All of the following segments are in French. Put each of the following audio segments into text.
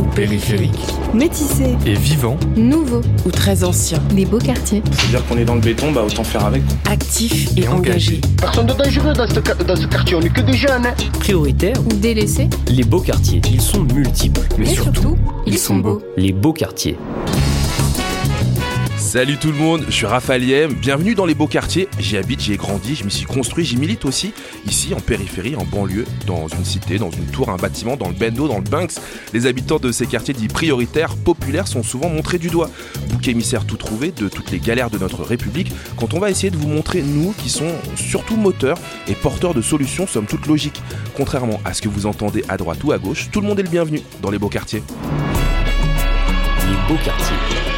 ou périphérique Métissés. et vivant, Nouveaux. ou très ancien, Les Beaux Quartiers. C'est-à-dire qu'on est dans le béton, bah autant faire avec. actif et, Et engagé. engagé. Personne de dangereux dans ce, dans ce quartier, on est que des jeunes. Hein. Prioritaires, Ou délaissés. les beaux quartiers. Ils sont multiples. mais surtout, ils sont beaux. Les beaux quartiers. Salut tout le monde, je suis Raphaël Yem, bienvenue dans les beaux quartiers. J'y habite, j'y ai grandi, je m'y suis construit, j'y milite aussi. Ici, en périphérie, en banlieue, dans une cité, dans une tour, un bâtiment, dans le bendo, dans le Banks. Les habitants de ces quartiers dits prioritaires, populaires, sont souvent montrés du doigt. Bouc émissaire tout trouvé de toutes les galères de notre République, quand on va essayer de vous montrer, nous, qui sont surtout moteurs et porteurs de solutions, somme toute logiques. Contrairement à ce que vous entendez à droite ou à gauche, tout le monde est le bienvenu dans les beaux quartiers. Les beaux quartiers.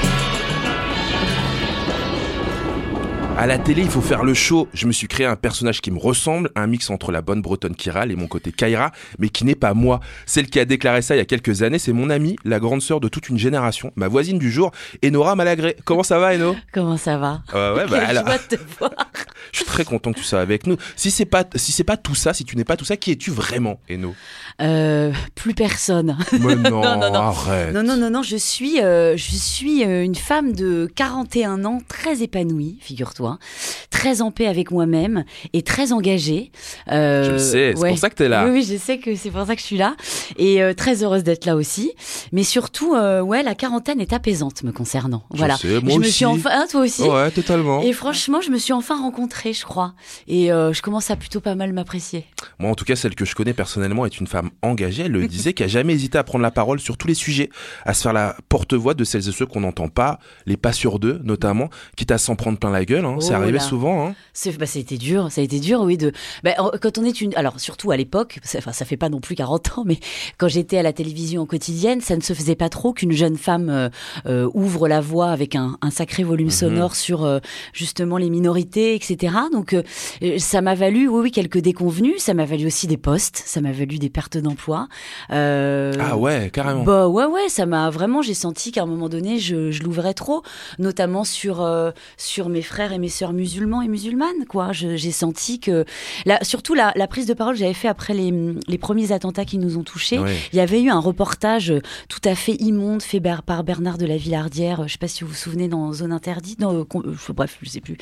À la télé, il faut faire le show. Je me suis créé un personnage qui me ressemble, un mix entre la bonne bretonne qui râle et mon côté Kaira, mais qui n'est pas moi. Celle qui a déclaré ça il y a quelques années, c'est mon amie, la grande sœur de toute une génération, ma voisine du jour, Enora Malagré. Comment ça va, Eno? Comment ça va? Euh, Ouais, bah, Quelle alors, joie de te voir. je suis très content que tu sois avec nous. Si c'est pas, si c'est pas tout ça, si tu n'es pas tout ça, qui es-tu vraiment, Eno? Euh, plus personne. Mais non, Non, non, non. arrête. Non, non, non, non, je suis, euh, je suis euh, une femme de 41 ans, très épanouie, figure-toi, très en paix avec moi-même et très engagée. Euh, Je le sais, c'est ouais. pour ça que t'es là. Oui, oui, je sais que c'est pour ça que je suis là et euh, très heureuse d'être là aussi. Mais surtout, euh, ouais, la quarantaine est apaisante me concernant. Je voilà. sais, moi je me aussi. suis enfin, hein, toi aussi. Ouais, totalement. Et franchement, je me suis enfin rencontrée, je crois. Et je commence à plutôt pas mal m'apprécier. Moi, en tout cas, celle que je connais personnellement est une femme engagée. Elle le disait, qui a jamais hésité à prendre la parole sur tous les sujets, à se faire la porte-voix de celles et ceux qu'on n'entend pas, les pas sur deux notamment, quitte à s'en prendre plein la gueule. hein. C'est Oh arrivé là. souvent. Hein. C'est, bah, ça a été dur, ça a été dur, oui. De, bah, quand on est une, alors surtout à l'époque, ça, enfin, ça fait pas non plus 40 ans, mais quand j'étais à la télévision quotidienne, ça ne se faisait pas trop qu'une jeune femme euh, euh, ouvre la voie avec un, un sacré volume sonore sur euh, justement les minorités, etc. Donc ça m'a valu, oui, oui, quelques déconvenus. Ça m'a valu aussi des postes, ça m'a valu des pertes d'emploi. Ah ouais, carrément. bah ouais ouais, ça m'a vraiment j'ai senti qu'à un moment donné je, je l'ouvrais trop, notamment sur sur mes frères et mes sœurs musulmans et musulmanes quoi. J'ai senti que la, surtout la, la prise de parole que j'avais fait après les, les premiers attentats qui nous ont touchés. Il y avait eu un reportage tout à fait immonde fait par Bernard de la Villardière. euh, Je sais pas si vous vous souvenez dans Zone Interdite, dans, euh, euh, bref, je sais plus,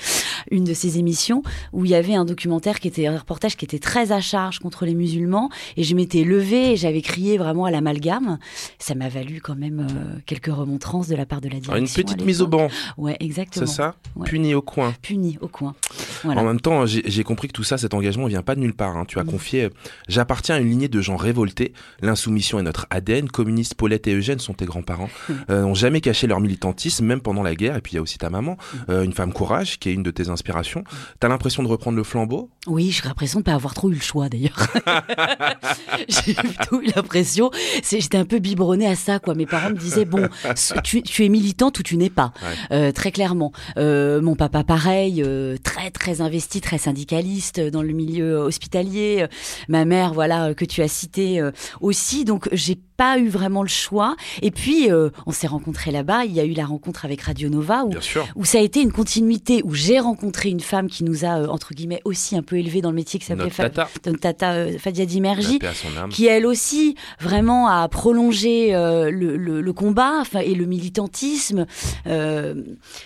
une de ces émissions où il y avait un documentaire qui était un reportage qui était très à charge contre les musulmans et je m'étais levée et j'avais crié vraiment à l'amalgame. Ça m'a valu quand même euh, quelques remontrances de la part de la direction. Alors, une petite mise au banc, Ouais, exactement. c'est ça? Ouais. Puni au coin. Puni au coin. Voilà. En même temps, j'ai compris que tout ça, cet engagement, vient pas de nulle part. hein. Tu as Mm. confié, euh, j'appartiens à une lignée de gens révoltés. L'insoumission est notre ADN. Communistes, Paulette et Eugène sont tes grands-parents. Mm. Euh, n'ont jamais caché leur militantisme, même pendant la guerre. Et puis il y a aussi ta maman, Mm. euh, une femme courage, qui est une de tes inspirations. T'as l'impression de reprendre le flambeau? Oui, j'ai l'impression de pas avoir trop eu le choix d'ailleurs. j'ai plutôt eu l'impression, j'étais un peu biberonnée à ça quoi. Mes parents me disaient bon, tu, tu es militante ou tu n'es pas, Ouais. Euh, très clairement. Euh, mon papa pareil, euh, très très investi, très syndicaliste dans le milieu hospitalier. Euh, Ma mère voilà euh, que tu as cité euh, aussi. Donc j'ai pas eu vraiment le choix. Et puis euh, on s'est rencontrés là-bas. Il y a eu la rencontre avec Radio Nova où ça a été une continuité, où j'ai rencontré une femme qui nous a, euh, entre guillemets, aussi un peu élevés dans le métier, qui s'appelait Notre Fa- tata. tata euh, Fadia Dimerji, qui elle aussi vraiment a prolongé euh, le, le- le combat et le militantisme. Euh,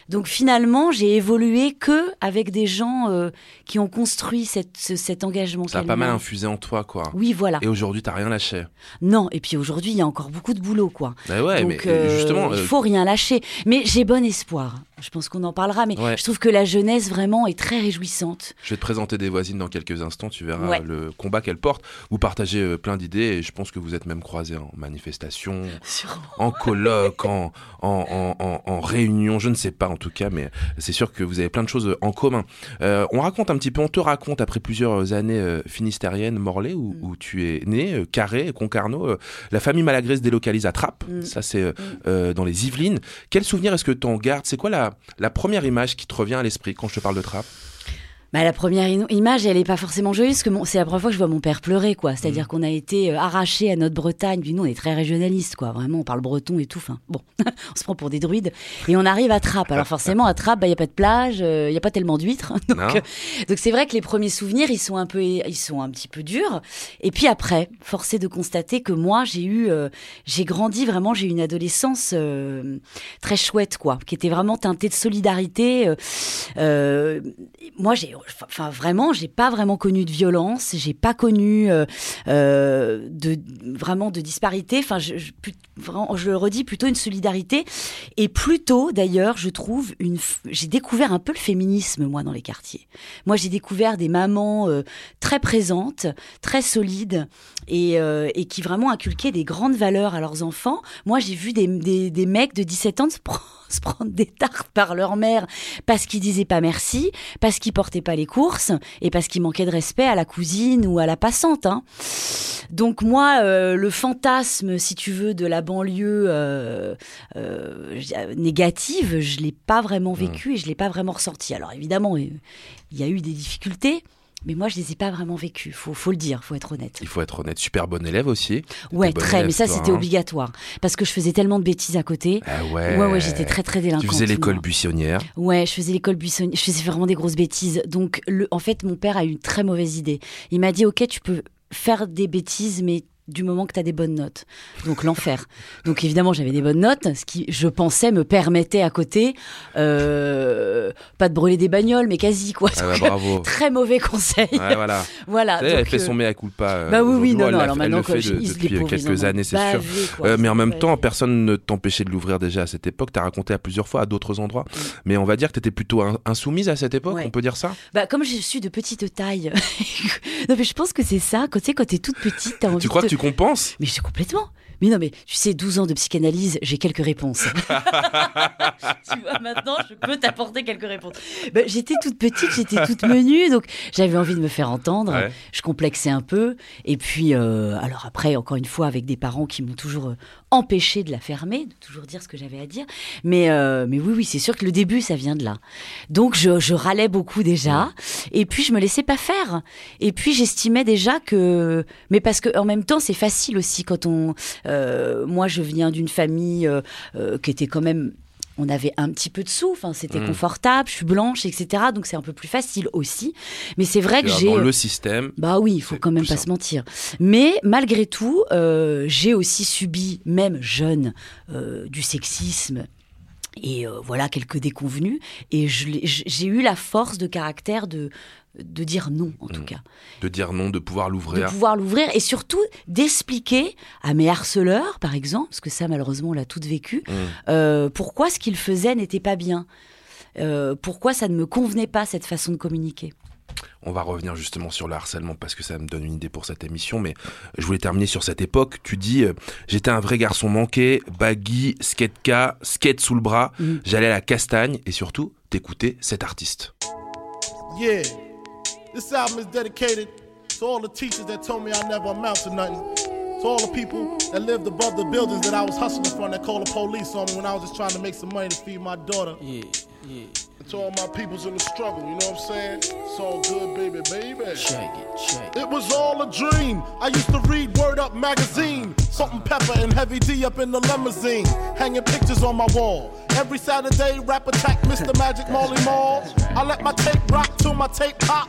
donc finalement, j'ai évolué que avec des gens euh, qui ont construit cette, ce- cet engagement. Ça a pas mal m'a- infusé en toi, quoi. Oui, voilà. Et aujourd'hui, t'as rien lâché. Non, et puis aujourd'hui, il y a encore beaucoup de boulot, quoi. Bah ouais, Donc, mais euh, justement, il euh, faut rien lâcher. Mais j'ai bon espoir. Je pense qu'on en parlera, mais Ouais. je trouve que la jeunesse vraiment est très réjouissante. je vais te présenter des voisines dans quelques instants. Tu verras Ouais. le combat qu'elles portent. Vous partagez euh, plein d'idées et je pense que vous êtes même croisés en manifestation, en colloque, en, en, en, en- en réunion, je ne sais pas en tout cas, mais c'est sûr que vous avez plein de choses en commun. Euh, on raconte un petit peu, on te raconte après plusieurs années euh, finistériennes, Morlaix, où, où tu es né, euh, Carré, Concarneau, euh, la famille Malagré se délocalise à Trappes, Mm. ça c'est euh, euh, dans les Yvelines. Quel souvenir est-ce que tu en gardes? C'est quoi la, la première image qui te revient à l'esprit quand je te parle de Trappes? Bah, la première image, elle est pas forcément joyeuse, parce que mon- c'est la première fois que je vois mon père pleurer, quoi. C'est-à-dire qu'on a été euh, arraché à notre Bretagne. Puis nous, on est très régionaliste, quoi. Vraiment, on parle breton et tout. Enfin, bon, on se prend pour des druides. Et on arrive à Trappes. Alors forcément, à Trappes, il y a pas de plage, il y a pas tellement d'huîtres. Donc, Non. euh, donc c'est vrai que les premiers souvenirs, ils sont un peu, ils sont un petit peu durs. Et puis après, forcé de constater que moi, j'ai eu, euh, j'ai grandi vraiment, j'ai eu une adolescence euh, très chouette, quoi, qui était vraiment teintée de solidarité. euh, euh, moi, j'ai, enfin vraiment, j'ai pas vraiment connu de violence, j'ai pas connu euh, euh, de vraiment de disparité. Enfin, je, je, vraiment, je le redis, plutôt une solidarité et plutôt, d'ailleurs, je trouve une. J'ai découvert un peu le féminisme moi dans les quartiers. Moi, j'ai découvert des mamans euh, très présentes, très solides et, euh, et qui vraiment inculquaient des grandes valeurs à leurs enfants. Moi, j'ai vu des, des, des mecs de 17 ans se prendre des tartes par leur mère parce qu'ils disaient pas merci, parce qu'ils portaient pas les courses et parce qu'ils manquaient de respect à la cousine ou à la passante. Hein. Donc moi, euh, le fantasme, si tu veux, de la banlieue euh, euh, négative, je l'ai pas vraiment vécu et je l'ai pas vraiment ressenti. Alors évidemment, il y a eu des difficultés. Mais moi, je les ai pas vraiment vécues. Faut, faut le dire, faut être honnête. Il faut être honnête. Super bon élève aussi. Ouais, très. élève, Mais ça, c'était hein. obligatoire parce que je faisais tellement de bêtises à côté. Ah ouais. Ouais, ouais, j'étais très très délinquante. Tu faisais l'école buissonnière. Ouais, je faisais l'école buissonnière. Je faisais vraiment des grosses bêtises. Donc, le, en fait, mon père a eu une très mauvaise idée. Il m'a dit, ok, tu peux faire des bêtises, mais du moment que tu as des bonnes notes. Donc, l'enfer. Donc, évidemment, j'avais des bonnes notes, ce qui, je pensais, me permettait à côté, euh, pas de brûler des bagnoles, mais quasi, quoi. Ah bah, bravo. très mauvais conseil. Ouais, voilà. voilà. Tu elle fait euh, son mea culpa. euh, Bah oui, oui, non, Elle non. Alors elle maintenant, le quand fait je- de- depuis pauvres, quelques années, c'est sûr. quoi. Euh, mais en même temps, personne ne t'empêchait de l'ouvrir déjà à cette époque. T'as raconté à plusieurs fois à d'autres endroits. Mm. Mais on va dire que t'étais plutôt in- insoumise à cette époque. Ouais. On peut dire ça? Bah, comme je suis de petite taille. non, mais je pense que c'est ça. Quand tu sais, quand t'es toute petite, t'as envie Tu crois de... que tu compenses Mais sais complètement. Mais non, mais tu sais, 12 ans de psychanalyse, j'ai quelques réponses. tu vois, maintenant, je peux t'apporter quelques réponses. Bah, j'étais toute petite, j'étais toute menue, donc j'avais envie de me faire entendre. Ouais. Je complexais un peu. Et puis, euh, alors après, encore une fois, avec des parents qui m'ont toujours euh, empêché de la fermer, de toujours dire ce que j'avais à dire. Mais, euh, mais oui, oui, c'est sûr que le début, ça vient de là. Donc, je, je râlais beaucoup déjà. Et puis, je me laissais pas faire. Et puis, j'estimais déjà que. Mais parce que en même temps, c'est facile aussi quand on. Euh, moi, je viens d'une famille euh, euh, qui était quand même. On avait un petit peu de sous, c'était Mm. confortable, je suis blanche, etc. Donc c'est un peu plus facile aussi. Mais c'est vrai que j'ai. Dans le système. Bah oui, il faut quand même pas simple. se mentir. Mais malgré tout, euh, j'ai aussi subi, même jeune, euh, du sexisme. Et euh, voilà quelques déconvenus. Et j'ai eu la force de caractère de, de dire non, en tout Mm. cas. De dire non, de pouvoir De l'ouvrir. pouvoir l'ouvrir et surtout d'expliquer à mes harceleurs, par exemple, parce que ça, malheureusement, on l'a toutes vécu, Mm. euh, pourquoi ce qu'ils faisaient n'était pas bien. Euh, pourquoi ça ne me convenait pas, cette façon de communiquer. On va revenir justement sur le harcèlement parce que ça me donne une idée pour cette émission. Mais je voulais terminer sur cette époque. Tu dis, euh, j'étais un vrai garçon manqué, baggy, skateca, skate sous le bras. Mhm. J'allais à la castagne et surtout, t'écoutais cet artiste. Yeah. This album is dedicated to all the teachers that told me I never amount to nothing. To all the people that lived above the buildings that I was hustling from that called the police on me when I was just trying to make some money to feed my daughter. Yeah, yeah. And to all my peoples in the struggle, you know what I'm saying? It's all good, baby, baby. Check it, check it. It was all a dream. I used to read Word Up magazine. Salt and pepper and heavy D up in the limousine. Hanging pictures on my wall. Every Saturday, rap attack Mr. Magic Molly Mall. I let my tape rock till my tape pop.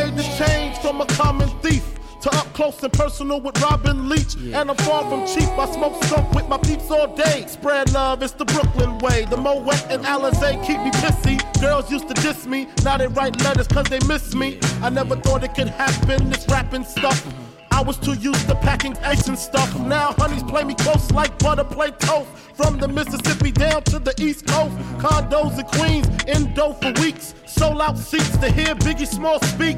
from a common thief to up close and personal with Robin Leach. And I'm far from cheap. I smoke skunk with my peeps all day. Spread love, it's the Brooklyn way. The Moet and Alizé keep me pissy. Girls used to diss me. Now they write letters cause they miss me. I never thought it could happen, this rapping stuff. I was too used to packing ice and stuff. Now honeys play me close like butter play toast. From the Mississippi down to the East Coast. Condos in Queens, in dough for weeks. Sold out seats to hear Biggie Small speak.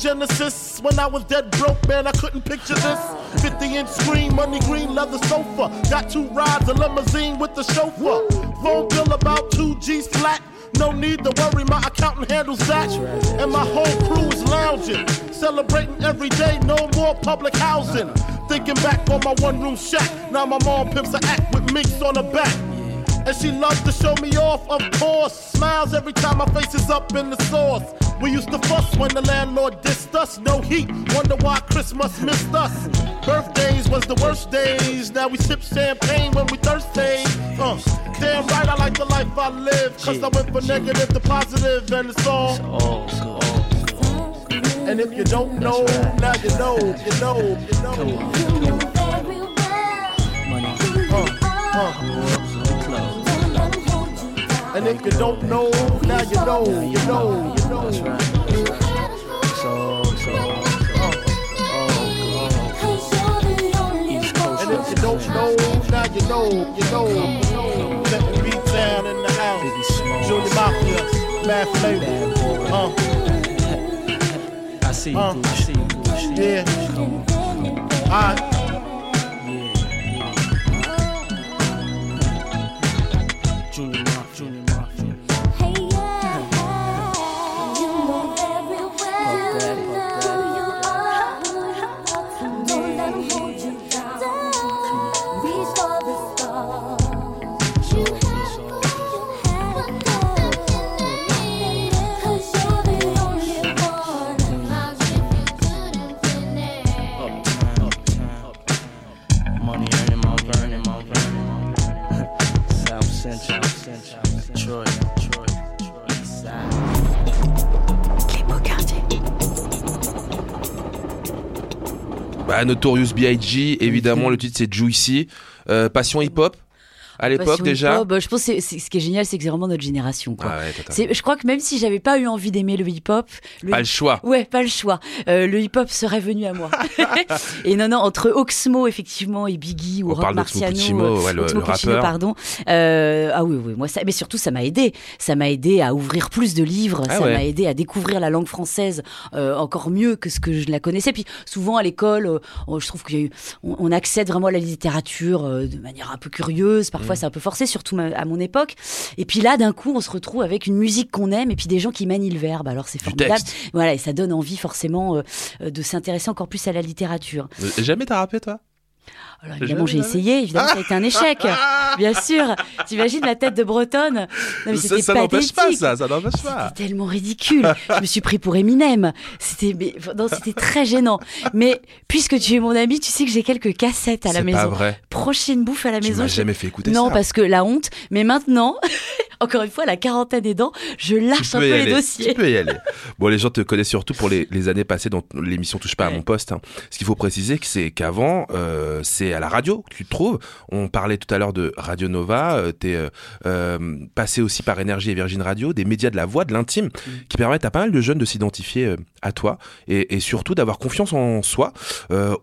Genesis. When I was dead broke, man, I couldn't picture this. 50 inch screen, money green leather sofa. Got two rides, a limousine with the chauffeur. Phone bill about 2 G's flat. No need to worry, my accountant handles that. And my whole crew is lounging. Celebrating every day, no more public housing. Thinking back on my one room shack. Now my mom pimps a act with minks on her back. And she loves to show me off, of course. Smiles every time my face is up in the sauce. We used to fuss when the landlord dissed us. No heat, wonder why Christmas missed us. Birthdays was the worst days. Now we sip champagne when we thirsty. Uh, damn right, I like the life I live. Cause I went from negative to positive, and it's all. All good. And if you don't know, now you know, you know, you know. You know very well Money, who you Uh, And if you don't know, now you know, you know, you know. That's right. So, so, 'Cause you're the only East Coast. And if you don't know, now you know, you know. Letting beat down in the house. Junior Mafia, Mad Flavor. Uh, I see you. I see you. I see you. yeah. Come on. Bah, Notorious B.I.G. Évidemment, le titre c'est Juicy. Euh, Passion hip-hop à l'époque déjà. bah, je pense que ce qui est génial, c'est que c'est vraiment notre génération. Quoi. Ah ouais, je crois que même si j'avais pas eu envie d'aimer le hip-hop, le Pas le choix. Ouais, pas le choix. Euh, le hip-hop serait venu à moi. et non, non, entre Oxmo, effectivement, et Biggie ou On Rock Marciano. Puccino, ouais, le- Oxmo le Puccino, rappeur. pardon. Euh, ah oui, oui, moi, ça, mais surtout, ça m'a aidé. Ça m'a aidé à ouvrir plus de livres. Ah ça ouais. m'a aidé à découvrir la langue française euh, encore mieux que ce que je la connaissais. Puis souvent, à l'école, on- je trouve qu'il y a eu, on, on accède vraiment à la littérature de manière un peu curieuse. Parfois, c'est un peu forcé, surtout à mon époque. Et puis là, d'un coup, on se retrouve avec une musique qu'on aime et puis des gens qui manient le verbe. Alors, c'est formidable. Voilà, et ça donne envie forcément euh, euh, de s'intéresser encore plus à la littérature. Euh, Jamais t'as rappé toi? Alors Jamais, évidemment, j'ai essayé, évidemment, ça a été un échec. Bien sûr. T'imagines la tête de Bretonne Non, mais Ça, n'empêche pas ça, ça n'empêche pas. C'était tellement ridicule. Je me suis pris pour Eminem. C'était, non, très gênant. Mais puisque tu es mon ami, tu sais que j'ai quelques cassettes à la maison. pas vrai. Prochaine bouffe à la Tu maison. je- jamais fait écouter non, ça. parce que la honte. Mais maintenant, encore une fois, la quarantaine aidant, je Tu lâche un peu les aller. dossiers. Tu peux y aller. Bon, les gens te connaissent surtout pour les, les années passées dont l'émission touche pas à mon poste. hein. Ce qu'il faut préciser, c'est qu'avant, euh, c'est à la radio tu te trouves. On parlait tout à l'heure de Radio Nova. Euh, T'es euh, euh, passé aussi par Énergie et Virgin Radio, des médias de la voix, de l'intime, Mm. qui permettent à pas mal de jeunes de s'identifier à toi et, et surtout d'avoir confiance en soi,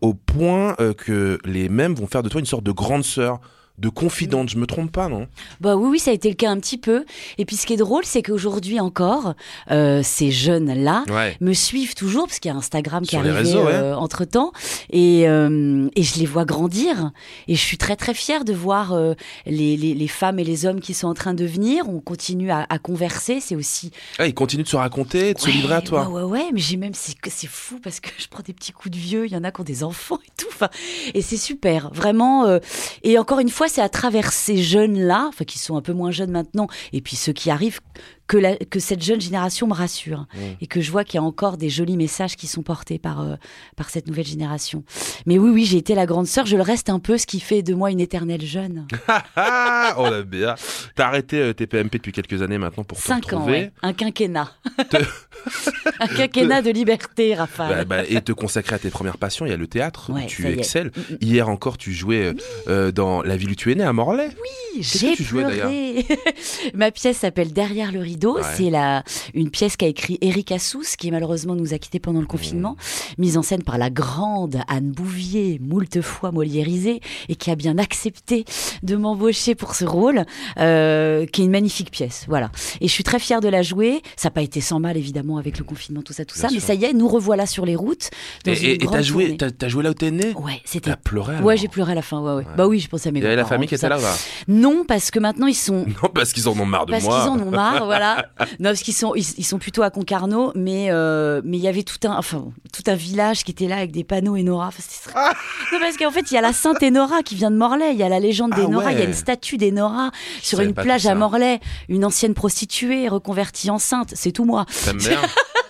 au point que les mêmes vont faire de toi une sorte de grande sœur de confidente. Je me trompe pas, non? Bah oui, oui, ça a été le cas un petit peu. Et puis ce qui est drôle, c'est qu'aujourd'hui encore, euh, ces jeunes-là Ouais. me suivent toujours, parce qu'il y a Instagram qui est arrivé ouais. euh, entre-temps, et, euh, et je les vois grandir. Et je suis très très fière de voir les, les, les femmes et les hommes qui sont en train de venir. On continue à, à converser, c'est aussi... Ah, ils continuent de se raconter, de se livrer à toi. Ouais, ouais, ouais, mais j'ai même, c'est fou parce que je prends des petits coups de vieux, il y en a qui ont des enfants et tout. Enfin, et c'est super, vraiment. et encore une fois, c'est à travers ces jeunes-là, enfin, qui sont un peu moins jeunes maintenant, et puis ceux qui arrivent, que, la, que cette jeune génération me rassure. Mm. Et que je vois qu'il y a encore des jolis messages qui sont portés par, euh, par cette nouvelle génération. Mais oui, oui, j'ai été la grande sœur, je le reste un peu, ce qui fait de moi une éternelle jeune. Ah, on l'a bien. T'as arrêté euh, tes PMP depuis quelques années maintenant pour te Cinq ans, ouais. Un quinquennat. Te- un quinquennat de liberté, Bah, Raphaël. bah, et te consacrer à tes premières passions. Il y a le théâtre, où tu est. excelles. Mm, mm. Hier encore, tu jouais euh, euh, dans La ville où tu es né, à Morlaix. Que J'ai pleuré. Ma pièce s'appelle Derrière le rideau. Ouais. C'est la une pièce qu'a écrit Eric Assous, qui malheureusement nous a quittés pendant le confinement, Mmh. mise en scène par la grande Anne Bouvier, moult fois moliérisée, et qui a bien accepté de m'embaucher pour ce rôle, euh, qui est une magnifique pièce. Voilà. Et je suis très fière de la jouer. Ça n'a pas été sans mal évidemment avec le confinement, tout ça, tout Bien ça. Mais ça y est, nous revoilà sur les routes. Dans Et- t'as joué, joué là où t'es né? Ouais, c'était. T'as pleuré alors Ouais, j'ai pleuré à la fin. Ouais, ouais. Bah oui, je pensais à mes Il y avait la famille qui était là, va. Non, parce que maintenant ils sont Non, parce qu'ils en ont marre de parce moi. qu'ils en ont marre, voilà. Non, parce qu'ils sont, ils, ils sont plutôt à Concarneau, mais euh, mais il y avait tout un, enfin tout un village qui était là avec des panneaux Enora. Enfin, très- Non, parce qu'en fait il y a la Sainte Enora qui vient de Morlaix, il y a la légende Ah d'Enora, il y a une statue d'Enora sur une plage à Morlaix, une ancienne prostituée reconvertie en sainte. C'est tout moi. T'aimes bien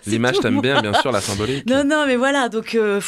L'image, t'aimes bien, bien sûr, la symbolique. Non, non, mais voilà, donc, euh,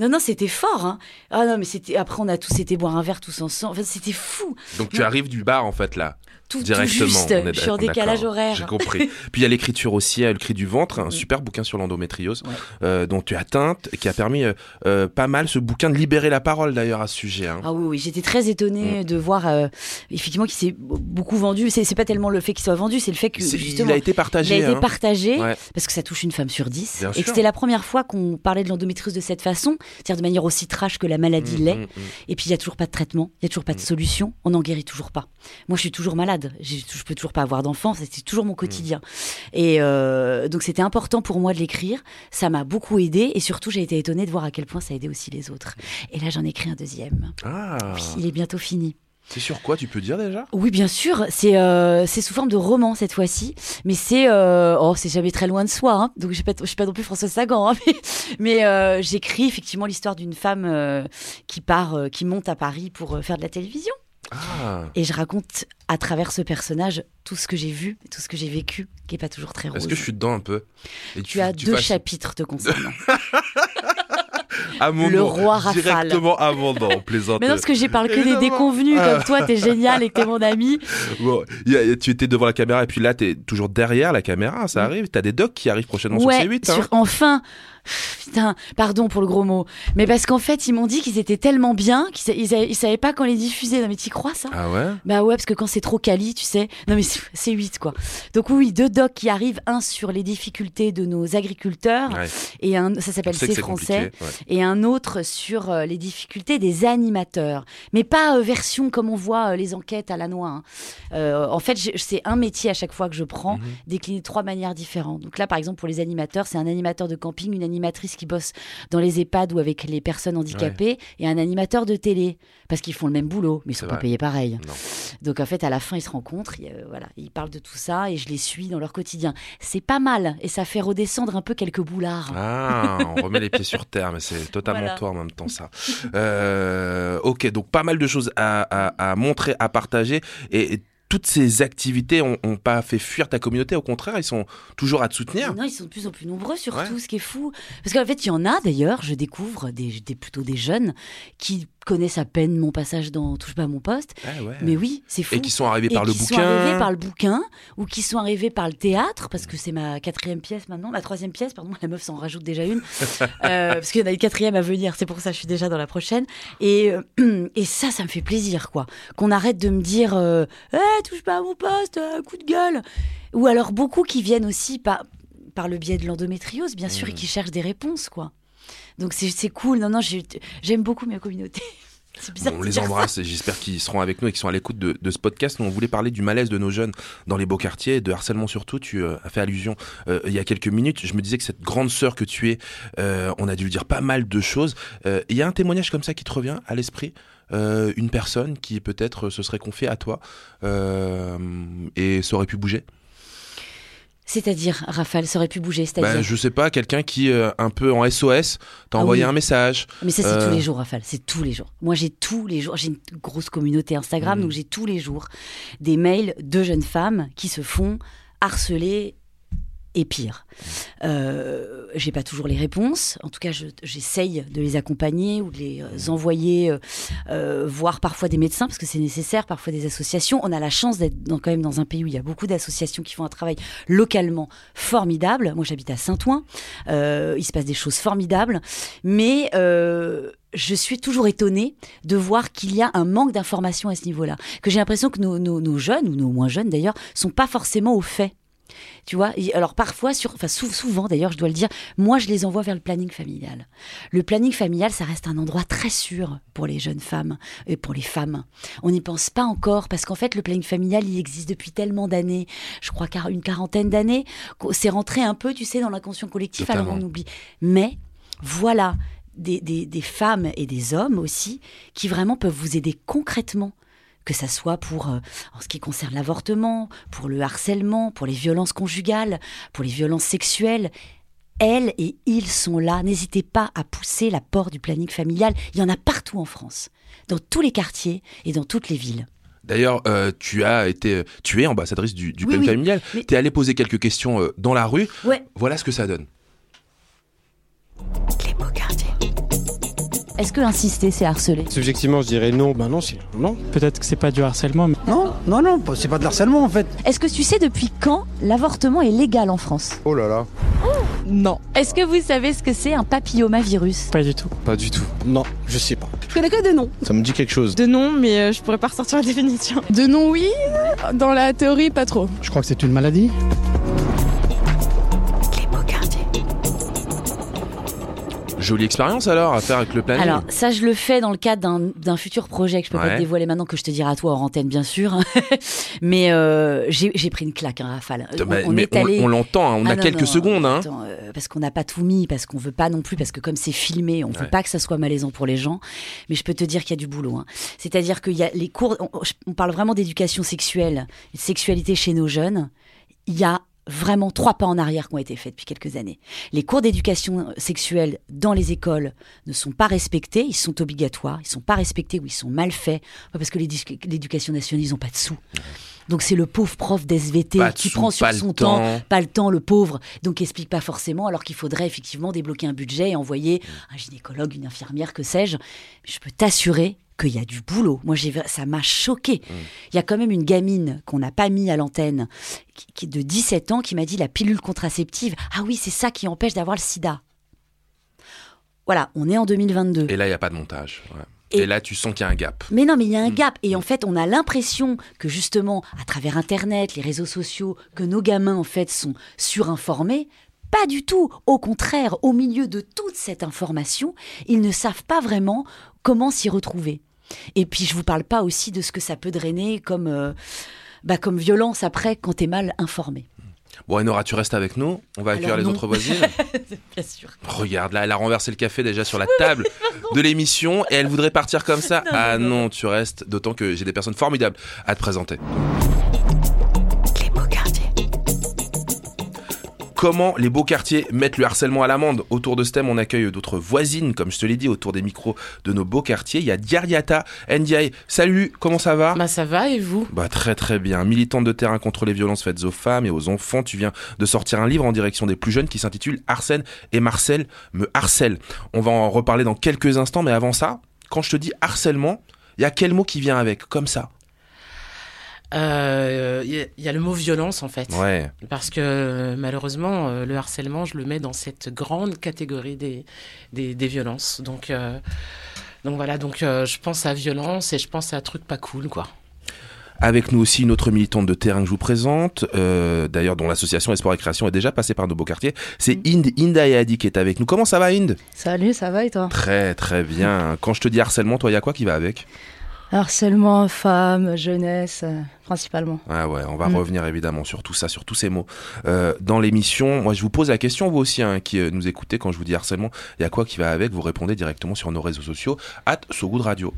non, non, c'était fort, hein. Ah non, mais c'était, après, on a tous été boire un verre tous ensemble. Enfin, c'était fou. Donc tu arrives du bar, en fait, là. Tout, tout Directement. juste. on est Je suis en décalage horaire. J'ai compris. Puis il y a l'écriture aussi, le cri du ventre, un super bouquin sur l'endométriose, Ouais. euh, dont tu as teinte, qui a permis euh, euh, pas mal ce bouquin de libérer la parole d'ailleurs à ce sujet. hein. Ah oui, oui, j'étais très étonnée de voir euh, effectivement qu'il s'est beaucoup vendu. C'est c'est pas tellement le fait qu'il soit vendu, c'est le fait que justement il a été partagé. il a été hein. partagé Ouais. parce que ça touche une femme sur dix Bien et sûr. que c'était la première fois qu'on parlait de l'endométriose de cette façon, c'est-à-dire de manière aussi trash que la maladie Mm, l'est. mm, mm. Et puis il y a toujours pas de traitement, il y a toujours pas de solution, on n'en guérit toujours pas. Moi, je suis toujours malade, je peux toujours pas avoir d'enfant, c'était toujours mon quotidien. Et euh, donc c'était important pour moi de l'écrire, ça m'a beaucoup aidé et surtout j'ai été étonnée de voir à quel point ça aidait aussi les autres. Et là, j'en ai écrit un deuxième. Ah, Oui, il est bientôt fini. C'est sur quoi tu peux dire déjà? Oui, bien sûr. C'est euh, c'est sous forme de roman cette fois-ci, mais c'est euh, oh, c'est jamais très loin de soi. hein. Donc je suis pas je suis pas non plus François Sagan, hein, mais, mais, euh, j'écris effectivement l'histoire d'une femme qui part, qui monte à Paris pour faire de la télévision, Ah, et je raconte à travers ce personnage tout ce que j'ai vu, tout ce que j'ai vécu, qui est pas toujours très rose. est-ce que je suis dedans un peu? Et Tu as deux chapitres te concernant. à mon Le nom, roi Rafale. Directement à mon nom, plaisante. mais non, parce que j'ai parle que des déconvenus, Ah. comme toi, t'es génial et que t'es mon ami. Bon, il y a- tu étais devant la caméra et puis là, t'es toujours derrière la caméra, ça arrive. T'as des docs qui arrivent prochainement Mm. ouais, sur C8. hein. sur- enfin. Putain, pardon pour le gros mot. Mais parce qu'en fait, ils m'ont dit qu'ils étaient tellement bien qu'ils ils, ils savaient pas quand les diffuser. Non, mais t'y crois ça? Ah ouais? Bah ouais, parce que quand c'est trop quali, tu sais. Non, mais c'est c'est 8 quoi. Donc oui, deux docs qui arrivent. Un sur les difficultés de nos agriculteurs. Ouais. Et un, ça s'appelle C'est français. ouais. Et un autre sur euh, les difficultés des animateurs. Mais pas euh, version comme on voit euh, les enquêtes à la noix. hein. En fait, c'est un métier à chaque fois que je prends, Mhm. décliné de trois manières différentes. Donc là, par exemple, pour les animateurs, c'est un animateur de camping, une animatrice qui bosse dans les EHPAD ou avec les personnes handicapées, et un animateur de télé. Parce qu'ils font le même boulot, mais ils sont pas vrai. payés pareil. Non. Donc en fait, à la fin, ils se rencontrent, ils, euh, voilà, ils parlent de tout ça, et je les suis dans leur quotidien. C'est pas mal, et ça fait redescendre un peu quelques boulards. Ah, on remet les pieds sur terre, mais c'est totalement Voilà. toi en même temps ça. Euh, ok, donc pas mal de choses à, à- à montrer, à partager, et, et toutes ces activités ont, ont pas fait fuir ta communauté, au contraire, ils sont toujours à te soutenir. Non, ils sont de plus en plus nombreux, surtout, Ouais. ce qui est fou. Parce qu'en fait, il y en a d'ailleurs, je découvre des, des- plutôt des jeunes qui connaissent à peine mon passage dans Touche pas à mon poste. Ah ouais. Mais oui, c'est fou. Et qui sont arrivés Et par le qui bouquin. sont arrivés par le bouquin ou qui sont arrivés par le théâtre parce que c'est ma quatrième pièce maintenant, ma troisième pièce, pardon, la meuf s'en rajoute déjà une Euh, parce qu'il y en a une quatrième à venir, c'est pour ça que je suis déjà dans la prochaine et, euh, et ça, ça me fait plaisir quoi, qu'on arrête de me dire euh, Eh, touche pas à mon poste, euh, coup de gueule ou alors beaucoup qui viennent aussi par, par le biais de l'endométriose bien sûr et qui cherchent des réponses quoi. Donc c'est cool, non non, j'ai- j'aime beaucoup ma communauté. Bizarre. On les ça. embrasse et j'espère qu'ils seront avec nous et qu'ils sont à l'écoute de, de ce podcast. Nous, on voulait parler du malaise de nos jeunes dans les beaux quartiers, de harcèlement surtout. Tu euh, as fait allusion euh, il y a quelques minutes. Je me disais que cette grande sœur que tu es, euh, on a dû lui dire pas mal de choses. Il y a un témoignage comme ça qui te revient à l'esprit Une personne qui peut-être se serait confiée à toi et ça aurait pu bouger? C'est-à-dire, Raphaël, ça aurait pu bouger. C'est-à-dire. bah, Je sais pas, quelqu'un qui, euh, un peu en SOS, t'a Ah envoyé oui. un message. Mais ça, c'est Euh, tous les jours, Raphaël. C'est tous les jours. Moi, j'ai tous les jours. J'ai une grosse communauté Instagram, Mhm. donc j'ai tous les jours des mails de jeunes femmes qui se font harceler et pire. Euh, j'ai pas toujours les réponses. En tout cas, je- j'essaye de les accompagner ou de les euh, envoyer euh, euh, voir parfois des médecins parce que c'est nécessaire, parfois des associations. On a la chance d'être quand même dans un pays où il y a beaucoup d'associations qui font un travail localement formidable. Moi, j'habite à Saint-Ouen. Euh, il se passe des choses formidables, mais je suis toujours étonnée de voir qu'il y a un manque d'information à ce niveau-là. Que j'ai l'impression que nos, nos- nos jeunes, ou nos moins jeunes d'ailleurs, sont pas forcément au fait. Tu vois, alors parfois, sur, enfin sou- souvent d'ailleurs, je dois le dire, moi je les envoie vers le planning familial. Le planning familial, ça reste un endroit très sûr pour les jeunes femmes et pour les femmes. On n'y pense pas encore parce qu'en fait, le planning familial, il existe depuis tellement d'années. Je crois qu'une quarantaine d'années, c'est rentré un peu, tu sais, dans l'inconscient collectif. Alors Totalement. on oublie. Mais voilà des, des- des femmes et des hommes aussi qui vraiment peuvent vous aider concrètement. Que ça soit pour, euh, en ce qui concerne l'avortement, pour le harcèlement, pour les violences conjugales, pour les violences sexuelles. Elles et ils sont là. N'hésitez pas à pousser la porte du planning familial. Il y en a partout en France, dans tous les quartiers et dans toutes les villes. D'ailleurs, euh, tu as été, tu es ambassadrice du, du Oui, planning oui. familial. Mais- Tu es allé poser quelques questions euh, dans la rue. Ouais. Voilà ce que ça donne. Est-ce que insister, c'est harceler Subjectivement, je dirais non. Ben non, c'est non. Peut-être que c'est pas du harcèlement, mais Non, non, non, c'est pas de l'harcèlement en fait. Est-ce que tu sais depuis quand l'avortement est légal en France Oh là là. Non. Est-ce que vous savez ce que c'est un papillomavirus pas du tout. Pas du tout. Non, je sais pas. Je connais que de noms. Ça me dit quelque chose. De noms, mais euh, je pourrais pas ressortir la définition. De noms, oui. Dans la théorie, pas trop. Je crois que c'est une maladie. Jolie expérience alors à faire avec le planning. Alors, ça, je le fais dans le cadre d'un- futur projet que je peux pas te dévoiler maintenant, que je te dirai à toi en antenne, bien sûr. mais euh, j'ai pris une claque, hein, Rafale. On- on mais allé- on l'entend, hein, on Ah a non, quelques non, secondes. Hein. attends, euh, parce qu'on n'a pas tout mis, parce qu'on veut pas non plus, parce que comme c'est filmé, on Ouais. veut pas que ça soit malaisant pour les gens. Mais je peux te dire qu'il y a du boulot. hein. C'est-à-dire qu'il y a les cours. On, on parle vraiment d'éducation sexuelle, de sexualité chez nos jeunes. Il y a vraiment trois pas en arrière qui ont été faits depuis quelques années. Les cours d'éducation sexuelle dans les écoles ne sont pas respectés, ils sont obligatoires, ils sont pas respectés ou ils sont mal faits, parce que l'édu- l'éducation nationale, ils ont pas de sous. Donc c'est le pauvre prof d'SVT qui sous, prend sur son temps, temps. pas le temps, le pauvre, donc explique pas forcément, alors qu'il faudrait effectivement débloquer un budget et envoyer un gynécologue, une infirmière, que sais-je. Je peux t'assurer qu'il y a du boulot. Moi, j'ai, ça m'a choqué. Il y a quand même une gamine qu'on n'a pas mis à l'antenne, qui, qui est de 17 ans, qui m'a dit la pilule contraceptive. Ah oui, c'est ça qui empêche d'avoir le sida. Voilà, on est en 2022. Et là, il n'y a pas de montage. ouais. Et... Et- là, tu sens qu'il y a un gap. Mais non, mais il y a un Mm. gap. Et en fait, on a l'impression que justement, à travers Internet, les réseaux sociaux, que nos gamins, en fait, sont surinformés. Pas du tout. Au contraire, au milieu de toute cette information, ils ne savent pas vraiment comment s'y retrouver. Et puis, je vous parle pas aussi de ce que ça peut drainer comme, euh, bah, comme violence après quand t'es mal informé. Bon, Enora, tu restes avec nous. On va accueillir Alors les non. autres voisines. Bien sûr. Regarde, là, elle a renversé le café déjà sur la table de l'émission et elle voudrait partir comme ça. Non, ah non. tu restes. D'autant que j'ai des personnes formidables à te présenter. Comment les beaux quartiers mettent le harcèlement à l'amende Autour de ce thème, on accueille d'autres voisines, comme je te l'ai dit, autour des micros de nos beaux quartiers. Il y a Diariata Ndiaye. Salut, comment ça va? Bah ça va et vous? Bah très très bien. Militante de terrain contre les violences faites aux femmes et aux enfants, tu viens de sortir un livre en direction des plus jeunes qui s'intitule Arsène et Marcel me harcèlent. On va en reparler dans quelques instants, mais avant ça, quand je te dis harcèlement, il y a quel mot qui vient avec? Comme ça Euh, Il y, a- il y a le mot violence en fait. Ouais. Parce que malheureusement, euh, le harcèlement, je le mets dans cette grande catégorie des, des, des violences. Donc, euh, donc voilà, donc euh, je pense à violence et je pense à un truc pas cool quoi. Avec nous aussi une autre militante de terrain que je vous présente, euh, d'ailleurs dont l'association Espoir et Création est déjà passée par nos beaux quartiers. C'est Inde, Inda Yadi qui est avec nous. Comment ça va Inde? Salut, ça va et toi? Très très bien. Quand je te dis harcèlement, toi, il y a quoi qui va avec? Harcèlement, femmes, jeunesse, euh, principalement. Ah ouais, on va Mm. revenir évidemment sur tout ça, sur tous ces mots. Euh, dans l'émission, moi je vous pose la question, vous aussi, hein, qui euh, nous écoutez quand je vous dis harcèlement, il y a quoi qui va avec? Vous répondez directement sur nos réseaux sociaux, at So Good Radio.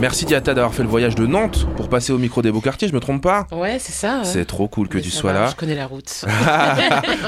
Merci Diata d'avoir fait le voyage de Nantes pour passer au micro des beaux quartiers, je me trompe pas Ouais, c'est ça. C'est trop cool que Mais tu sois va, là. Je connais la route.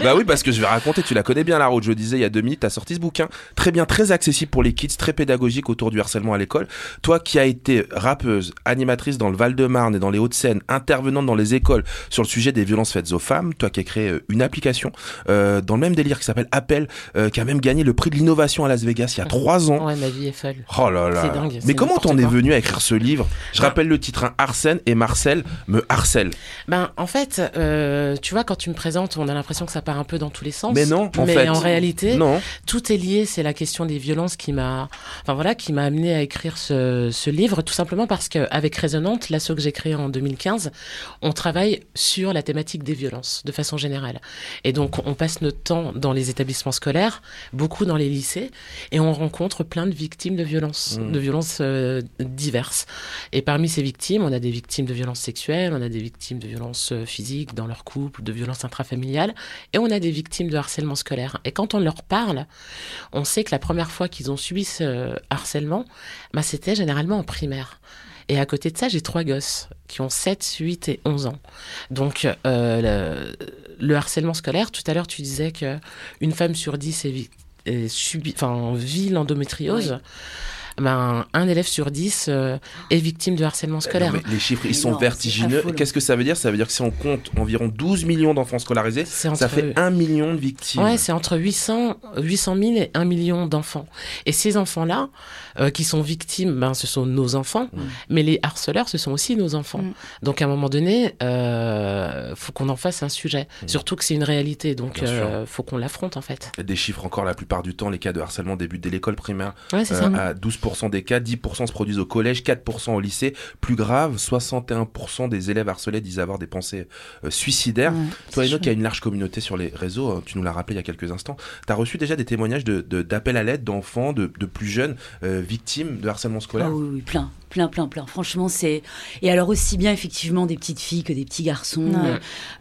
bah oui, parce que je vais raconter, tu la connais bien la route. Je le disais il y a deux minutes, t'as sorti ce bouquin. Très bien, très accessible pour les kids, très pédagogique autour du harcèlement à l'école. Toi qui as été rappeuse, animatrice dans le Val-de-Marne et dans les Hauts-de-Seine, intervenante dans les écoles sur le sujet des violences faites aux femmes, toi qui as créé euh, une application euh, dans le même délire qui s'appelle Appel, euh, qui a même gagné le prix de l'innovation à Las Vegas il y a trois ans. Ouais, ma vie est folle. Oh là là. C'est dingue. Mais comment t'en es quoi. venu à écrire ce livre Je rappelle le titre, hein, Arsène et Marcel me harcèlent. Ben, en fait, euh, tu vois, quand tu me présentes, on a l'impression que ça part un peu dans tous les sens. Mais non, en mais fait. en réalité, Non. tout est lié. C'est la question des violences qui m'a, enfin voilà, qui m'a amené à écrire ce, ce livre, tout simplement parce qu'avec Résonante, l'asso que j'ai créé en 2015, on travaille sur la thématique des violences de façon générale. Et donc, on passe notre temps dans les établissements scolaires, beaucoup dans les lycées, et on rencontre plein de victimes de violences, Mmh. de violences euh, diverses. Et parmi ces victimes, on a des victimes de violences sexuelles, on a des victimes de violences euh, physiques dans leur couple, de violences intrafamiliales, et on a des victimes de harcèlement scolaire. Et quand on leur parle, on sait que la première fois qu'ils ont subi ce harcèlement, bah, c'était généralement en primaire. Et à côté de ça, j'ai trois gosses qui ont 7, 8 et 11 ans. Donc, euh, le, le harcèlement scolaire, tout à l'heure, tu disais que une femme sur 10 est, vi- est subi, enfin, vit l'endométriose. Ben, un élève sur 10 euh, est victime de harcèlement scolaire. Non, mais les chiffres, ils sont Non, vertigineux. Qu'est-ce que ça veut dire? Ça veut dire que si on compte environ 12 millions d'enfants scolarisés, ça fait 1 million de victimes. Ouais, c'est entre 800, 800 000 et 1 million d'enfants. Et ces enfants-là, euh, qui sont victimes, ben, ce sont nos enfants, Mm. mais les harceleurs, ce sont aussi nos enfants. Donc à un moment donné, euh, faut qu'on en fasse un sujet. Surtout que c'est une réalité, donc Mm. Euh, faut qu'on l'affronte en fait. Des chiffres encore la plupart du temps, les cas de harcèlement débutent dès l'école primaire. Ouais, c'est ça. à 12% des cas, 10% se produisent au collège, 4% au lycée. Plus grave, 61% des élèves harcelés disent avoir des pensées euh, suicidaires. Ouais, Toi, c'est Eno, chaud. qui a une large communauté sur les réseaux, hein, tu nous l'as rappelé il y a quelques instants, tu as reçu déjà des témoignages de- de- d'appels à l'aide d'enfants, de, de plus jeunes euh, victimes de harcèlement scolaire? Ah oui, oui, plein, plein, plein, plein. Franchement, c'est et alors aussi bien effectivement des petites filles que des petits garçons. Ouais.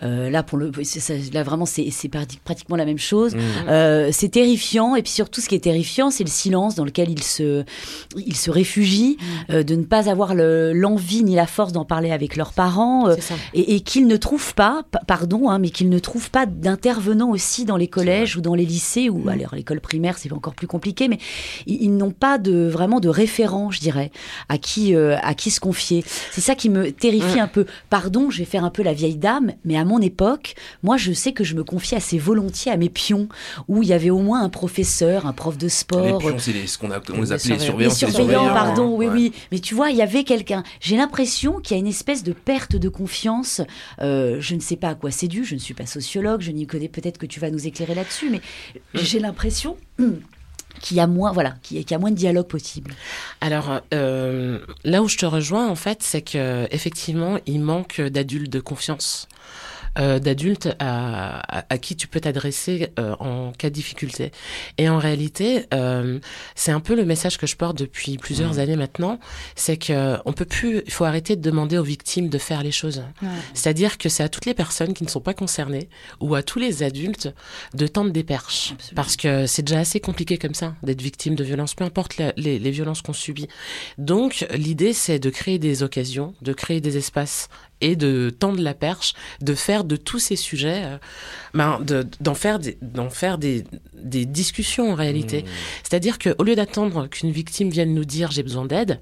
Euh, euh, là, pour le, ça, là vraiment, c'est c'est prati- pratiquement la même chose. Mmh. Euh, c'est terrifiant. Et puis surtout, ce qui est terrifiant, c'est le silence dans lequel ils se, ils se réfugient, euh, de ne pas avoir le- l'envie ni la force d'en parler avec leurs parents, et, et qu'ils ne trouvent pas, pa- pardon, hein, mais qu'ils ne trouvent pas d'intervenants aussi dans les collèges ou dans les lycées ou alors l'école primaire, c'est encore plus compliqué, mais ils, ils n'ont pas de vraiment de référent, je dirais, à qui euh, à qui se confier. C'est ça qui me terrifie Ouais. un peu. Pardon, je vais faire un peu la vieille dame, mais à mon époque, moi, je sais que je me confiais assez volontiers à mes pions, où il y avait au moins un professeur, un prof de Les sport. pions, c'est les- ce qu'on a- on les Les appelait les surveillants. Les les surveillants, pardon, hein. oui, Ouais. oui. Mais tu vois, il y avait quelqu'un. J'ai l'impression qu'il y a une espèce de perte de confiance. Euh, je ne sais pas à quoi c'est dû. Je ne suis pas sociologue. Je n'y connais. Peut-être que tu vas nous éclairer là-dessus. Mais j'ai l'impression qu'il y a moins, voilà, qu'il y a- moins de dialogue possible. Alors euh, là où je te rejoins en fait, c'est que effectivement il manque d'adultes de confiance. Euh, d'adultes à, à, à qui tu peux t'adresser euh, en cas de difficulté. Et en réalité, euh, c'est un peu le message que je porte depuis plusieurs Mmh. années maintenant, c'est que on peut plus, il faut arrêter de demander aux victimes de faire les choses. Ouais. C'est-à-dire que c'est à toutes les personnes qui ne sont pas concernées ou à tous les adultes de tendre des perches. Parce que c'est déjà assez compliqué comme ça d'être victime de violences, peu importe la- les, les violences qu'on subit. Donc l'idée c'est de créer des occasions, de créer des espaces et de tendre la perche, de faire de tous ces sujets, euh, ben, de- d'en faire, des, d'en faire des, des discussions en réalité. C'est-à-dire qu'au lieu d'attendre qu'une victime vienne nous dire j'ai besoin d'aide,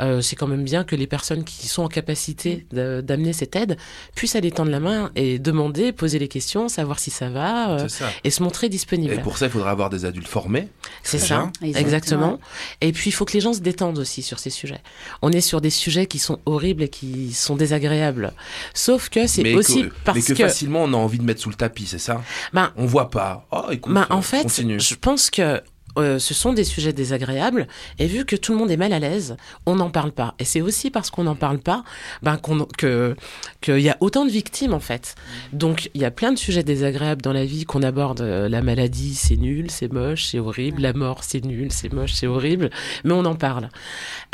euh, c'est quand même bien que les personnes qui sont en capacité de- d'amener cette aide puissent aller tendre la main et demander, poser les questions, savoir si ça va, euh, ça. et se montrer disponible. Et pour ça, il faudra avoir des adultes formés. C'est ça, Exactement. exactement. Et puis il faut que les gens se détendent aussi sur ces sujets. On est sur des sujets qui sont horribles et qui sont désagréables. Sauf que c'est aussi que, parce mais que, que facilement on a envie de mettre sous le tapis, c'est ça? Ben, On voit pas. Oh, écoute, Ben, en fait, continue. je pense que euh, ce sont des sujets désagréables. Et vu que tout le monde est mal à l'aise, on n'en parle pas. Et c'est aussi parce qu'on n'en parle pas ben, qu'il y a autant de victimes en fait. Donc il y a plein de sujets désagréables dans la vie qu'on aborde. Euh, La maladie, c'est nul, c'est moche, c'est horrible. La mort, c'est nul, c'est moche, c'est horrible. Mais on en parle.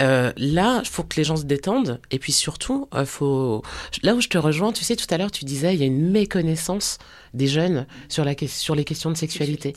Euh, là, il faut que les gens se détendent. Et puis surtout, faut là où je te rejoins, tu sais, tout à l'heure, tu disais, il y a une méconnaissance des jeunes sur, la, que- sur les questions de sexualité.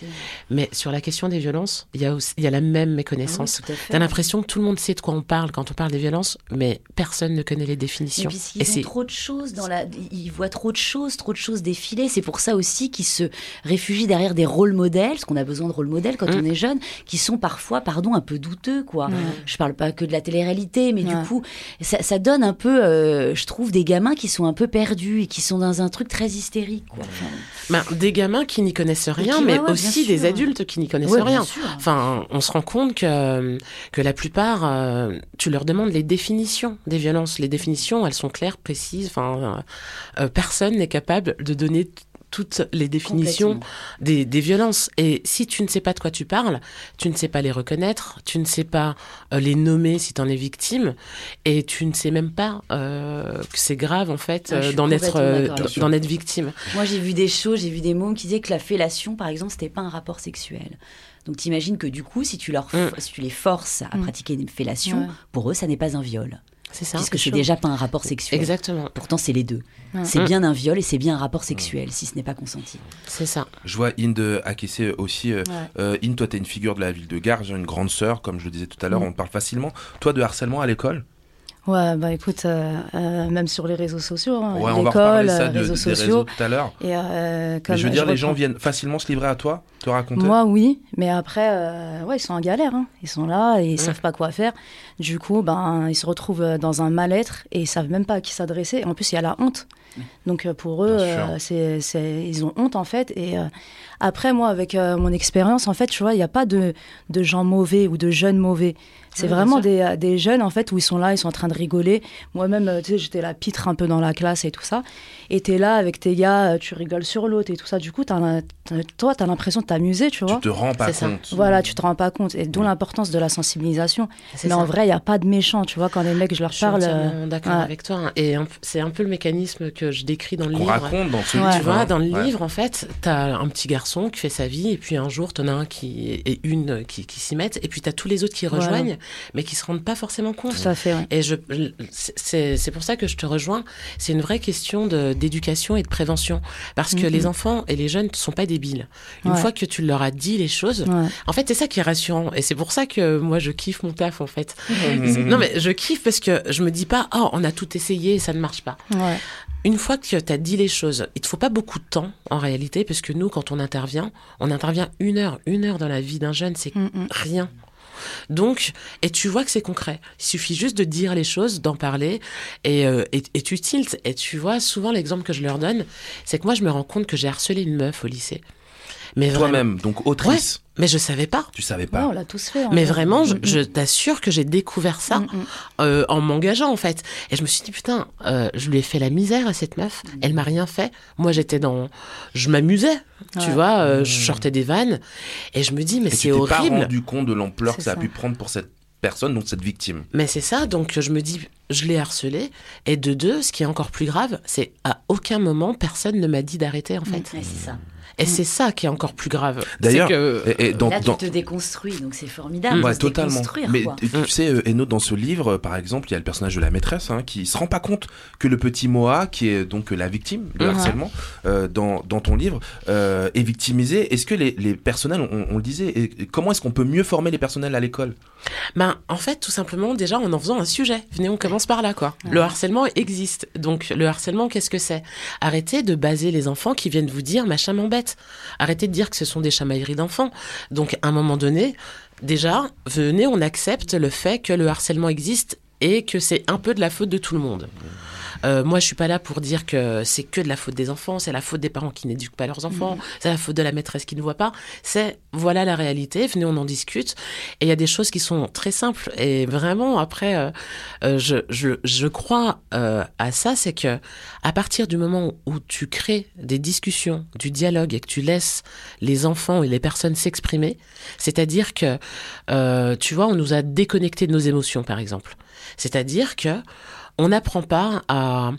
Mais sur la question des violences, il y a, aussi, il y a la même méconnaissance. Ah oui. T'as l'impression que tout le monde sait de quoi on parle quand on parle des violences, mais personne ne connaît les Et définitions. puis Et ils ont trop de choses dans la, ils voient trop de choses, trop de choses défiler. C'est pour ça aussi qu'ils se réfugient derrière des rôles modèles, parce qu'on a besoin de rôles modèles quand Mm. on est jeune, qui sont parfois, pardon, un peu douteux, quoi. Ouais. Je parle pas que de la télé-réalité, mais du coup, ça, ça donne un peu, euh, je trouve, des gamins qui sont un peu perdus et qui sont dans un truc très hystérique, quoi. Enfin, Ben, des gamins qui n'y connaissent rien, qui- mais ouais, aussi des adultes qui n'y connaissent Ouais, rien. Enfin, on se rend compte que, que la plupart, euh, tu leur demandes les définitions des violences. Les définitions, elles sont claires, précises. Enfin, euh, euh, personne n'est capable de donner toutes les définitions des, des violences. Et si tu ne sais pas de quoi tu parles, tu ne sais pas les reconnaître, tu ne sais pas euh, les nommer si tu en es victime, et tu ne sais même pas euh, que c'est grave en fait Ah, euh, d'en être, euh, d'en être victime. Moi, j'ai vu des choses, j'ai vu des mômes qui disaient que la fellation, par exemple, c'était pas un rapport sexuel. Donc, t'imagines que du coup, si tu, leur, Mm. si tu les forces à Mm. pratiquer une fellation, Ouais. pour eux, ça n'est pas un viol. C'est ça. Puisque c'est déjà pas un rapport sexuel. Exactement. Pourtant, c'est les deux. Ouais. C'est Mm. bien un viol et c'est bien un rapport sexuel, si ce n'est pas consenti. C'est ça. Je vois Inde Akessé aussi. euh, Ouais. euh, Inde, toi, t'es une figure de la ville de Gare, une grande sœur, comme je le disais tout à l'heure, Mm. on parle facilement. Toi, de harcèlement à l'école? Ouais, bah écoute, euh, euh, même sur les réseaux sociaux, hein, Ouais, l'école, euh, de- réseaux des sociaux. réseaux tout à l'heure. Et euh, comme Mais je veux dire, les gens viennent facilement se livrer à toi, te raconter. Moi, oui, mais après, ouais, ils sont en galère. hein. Ils sont là et ils Ouais. savent pas quoi faire. Du coup, ben, ils se retrouvent dans un mal-être et ils savent même pas à qui s'adresser. En plus, il y a la honte. Donc pour eux, c'est, ils ont honte en fait. Et après, moi, avec mon expérience, en fait, tu vois, il n'y a pas de, de gens mauvais ou de jeunes mauvais. C'est vraiment des, euh, des jeunes en fait où ils sont là, ils sont en train de rigoler. Moi-même, euh, tu sais, j'étais la pitre un peu dans la classe et tout ça. Et t'es là avec tes gars, euh, tu rigoles sur l'autre et tout ça. Du coup, t'as, un- t'as- toi, t'as l'impression de t'amuser, tu vois. Tu te rends pas C'est ça. compte. Voilà, tu te rends pas compte. Et d'où l'importance de la sensibilisation. C'est Mais ça. en vrai, il n'y a pas de méchants, tu vois, quand les mecs, je leur Je suis parle. euh, d'accord ouais. avec toi. hein. Et c'est un peu le mécanisme que je décris dans le Qu'on livre. raconte dans ce Ouais. livre. Tu vois, dans le Ouais. livre, en fait, t'as un petit garçon qui fait sa vie, et puis un jour, t'en as un qui et une qui, qui s'y mettent, et puis t'as tous les autres qui rejoignent, mais qui se rendent pas forcément compte. Tout à fait, ouais. Et je, c'est c'est pour ça que je te rejoins. C'est une vraie question de- d'éducation et de prévention, parce que les enfants et les jeunes ne sont pas débiles. Une Ouais. fois que tu leur as dit les choses, Ouais. en fait, c'est ça qui est rassurant, et c'est pour ça que moi je kiffe mon taf en fait. Mhm. Non mais je kiffe parce que je me dis pas, oh, on a tout essayé et ça ne marche pas. Ouais. Une fois que tu as dit les choses, il te faut pas beaucoup de temps en réalité, parce que nous, quand on intervient, on intervient une heure, une heure dans la vie d'un jeune, c'est Mm, mm. rien. Donc, et tu vois que c'est concret. Il suffit juste de dire les choses, d'en parler, et, euh, et, et tu tiltes. Et tu vois, souvent l'exemple que je leur donne, c'est que moi, je me rends compte que j'ai harcelé une meuf au lycée. Mais Toi-même, donc autrice. Mais je savais pas. Tu savais Ouais, pas. on l'a tous fait. en Mais fait. vraiment, je, Mm, mm. je t'assure que j'ai découvert ça mm. euh, en m'engageant en fait. Et je me suis dit putain, euh, je lui ai fait la misère à cette meuf. Elle m'a rien fait. Moi j'étais dans, je m'amusais, tu Ouais. vois, euh, je sortais des vannes et je me dis mais Et tu c'est t'es pas horrible. rendu compte de l'ampleur que C'est ça a pu prendre pour cette personne, donc cette victime. Mais c'est ça, donc je me dis, je l'ai harcelé. Et de deux, ce qui est encore plus grave, c'est à aucun moment personne ne m'a dit d'arrêter en fait. C'est ça. Et c'est ça qui est encore plus grave. D'ailleurs, C'est que- et- et dans- Là, dans- tu te déconstruis, donc c'est formidable. Ouais, de se totalement. déconstruire, Mais quoi. tu tu sais, euh, Eno, dans ce livre, euh, par exemple, il y a le personnage de la maîtresse hein, qui se rend pas compte que le petit Moa, qui est donc la victime de Mhm. harcèlement, euh, dans, dans ton livre, euh, est victimisé. Est-ce que les, les personnels, on, on le disait, et- comment est-ce qu'on peut mieux former les personnels à l'école? Ben, en fait, tout simplement, déjà, en en faisant un sujet. Venez, on commence par là, quoi. Le harcèlement existe. Donc, le harcèlement, qu'est-ce que c'est? Arrêtez de baser les enfants qui viennent vous dire machin m'embête. Arrêtez de dire que ce sont des chamailleries d'enfants. Donc, à un moment donné, déjà, venez, on accepte le fait que le harcèlement existe et que c'est un peu de la faute de tout le monde. Euh, moi, je suis pas là pour dire que c'est que de la faute des enfants, c'est la faute des parents qui n'éduquent pas leurs enfants, Mhm. c'est la faute de la maîtresse qui ne voit pas. C'est voilà la réalité. Venez, on en discute. Et il y a des choses qui sont très simples. Et vraiment, après, euh, euh, je, je, je crois euh, à ça, c'est que à partir du moment où tu crées des discussions, du dialogue et que tu laisses les enfants et les personnes s'exprimer, c'est-à-dire que, euh, tu vois, on nous a déconnecté de nos émotions, par exemple. C'est-à-dire que on n'apprend pas à,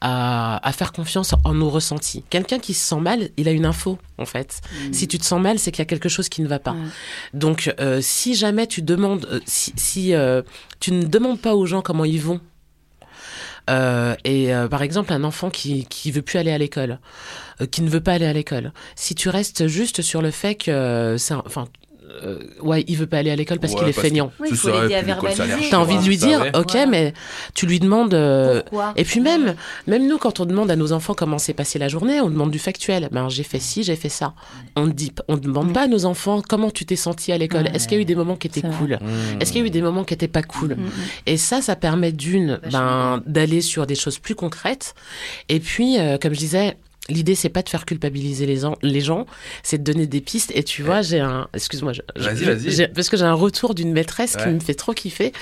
à, à faire confiance en nos ressentis. Quelqu'un qui se sent mal, il a une info, en fait. Si tu te sens mal, c'est qu'il y a quelque chose qui ne va pas. Donc, euh, si jamais tu demandes, euh, si, si euh, tu ne demandes pas aux gens comment ils vont, et par exemple, un enfant qui qui veut plus aller à l'école, qui ne veut pas aller à l'école. Si tu restes juste sur le fait que c'est, enfin, euh, ouais, il veut pas aller à l'école parce Ouais, qu'il est parce feignant. Oui, il faut l'aider à verbaliser. T'as envie de lui dire, ouais. ok, mais tu lui demandes. euh, Pourquoi et puis même, même nous, quand on demande à nos enfants comment s'est passée la journée, on demande du factuel. Ben, j'ai fait ci, j'ai fait ça. On ne dit, on demande pas à nos enfants comment tu t'es senti à l'école. Est-ce qu'il y a eu des moments qui étaient cool? Mmh. Est-ce qu'il y a eu des moments qui étaient pas cool? Et ça, ça permet d'une, ben, d'aller sur des choses plus concrètes. Et puis, euh, comme je disais. L'idée, c'est pas de faire culpabiliser les, en- les gens, c'est de donner des pistes. Et tu vois, j'ai un, excuse-moi, Vas-y, vas-y. parce que j'ai un retour d'une maîtresse Ouais. qui me fait trop kiffer.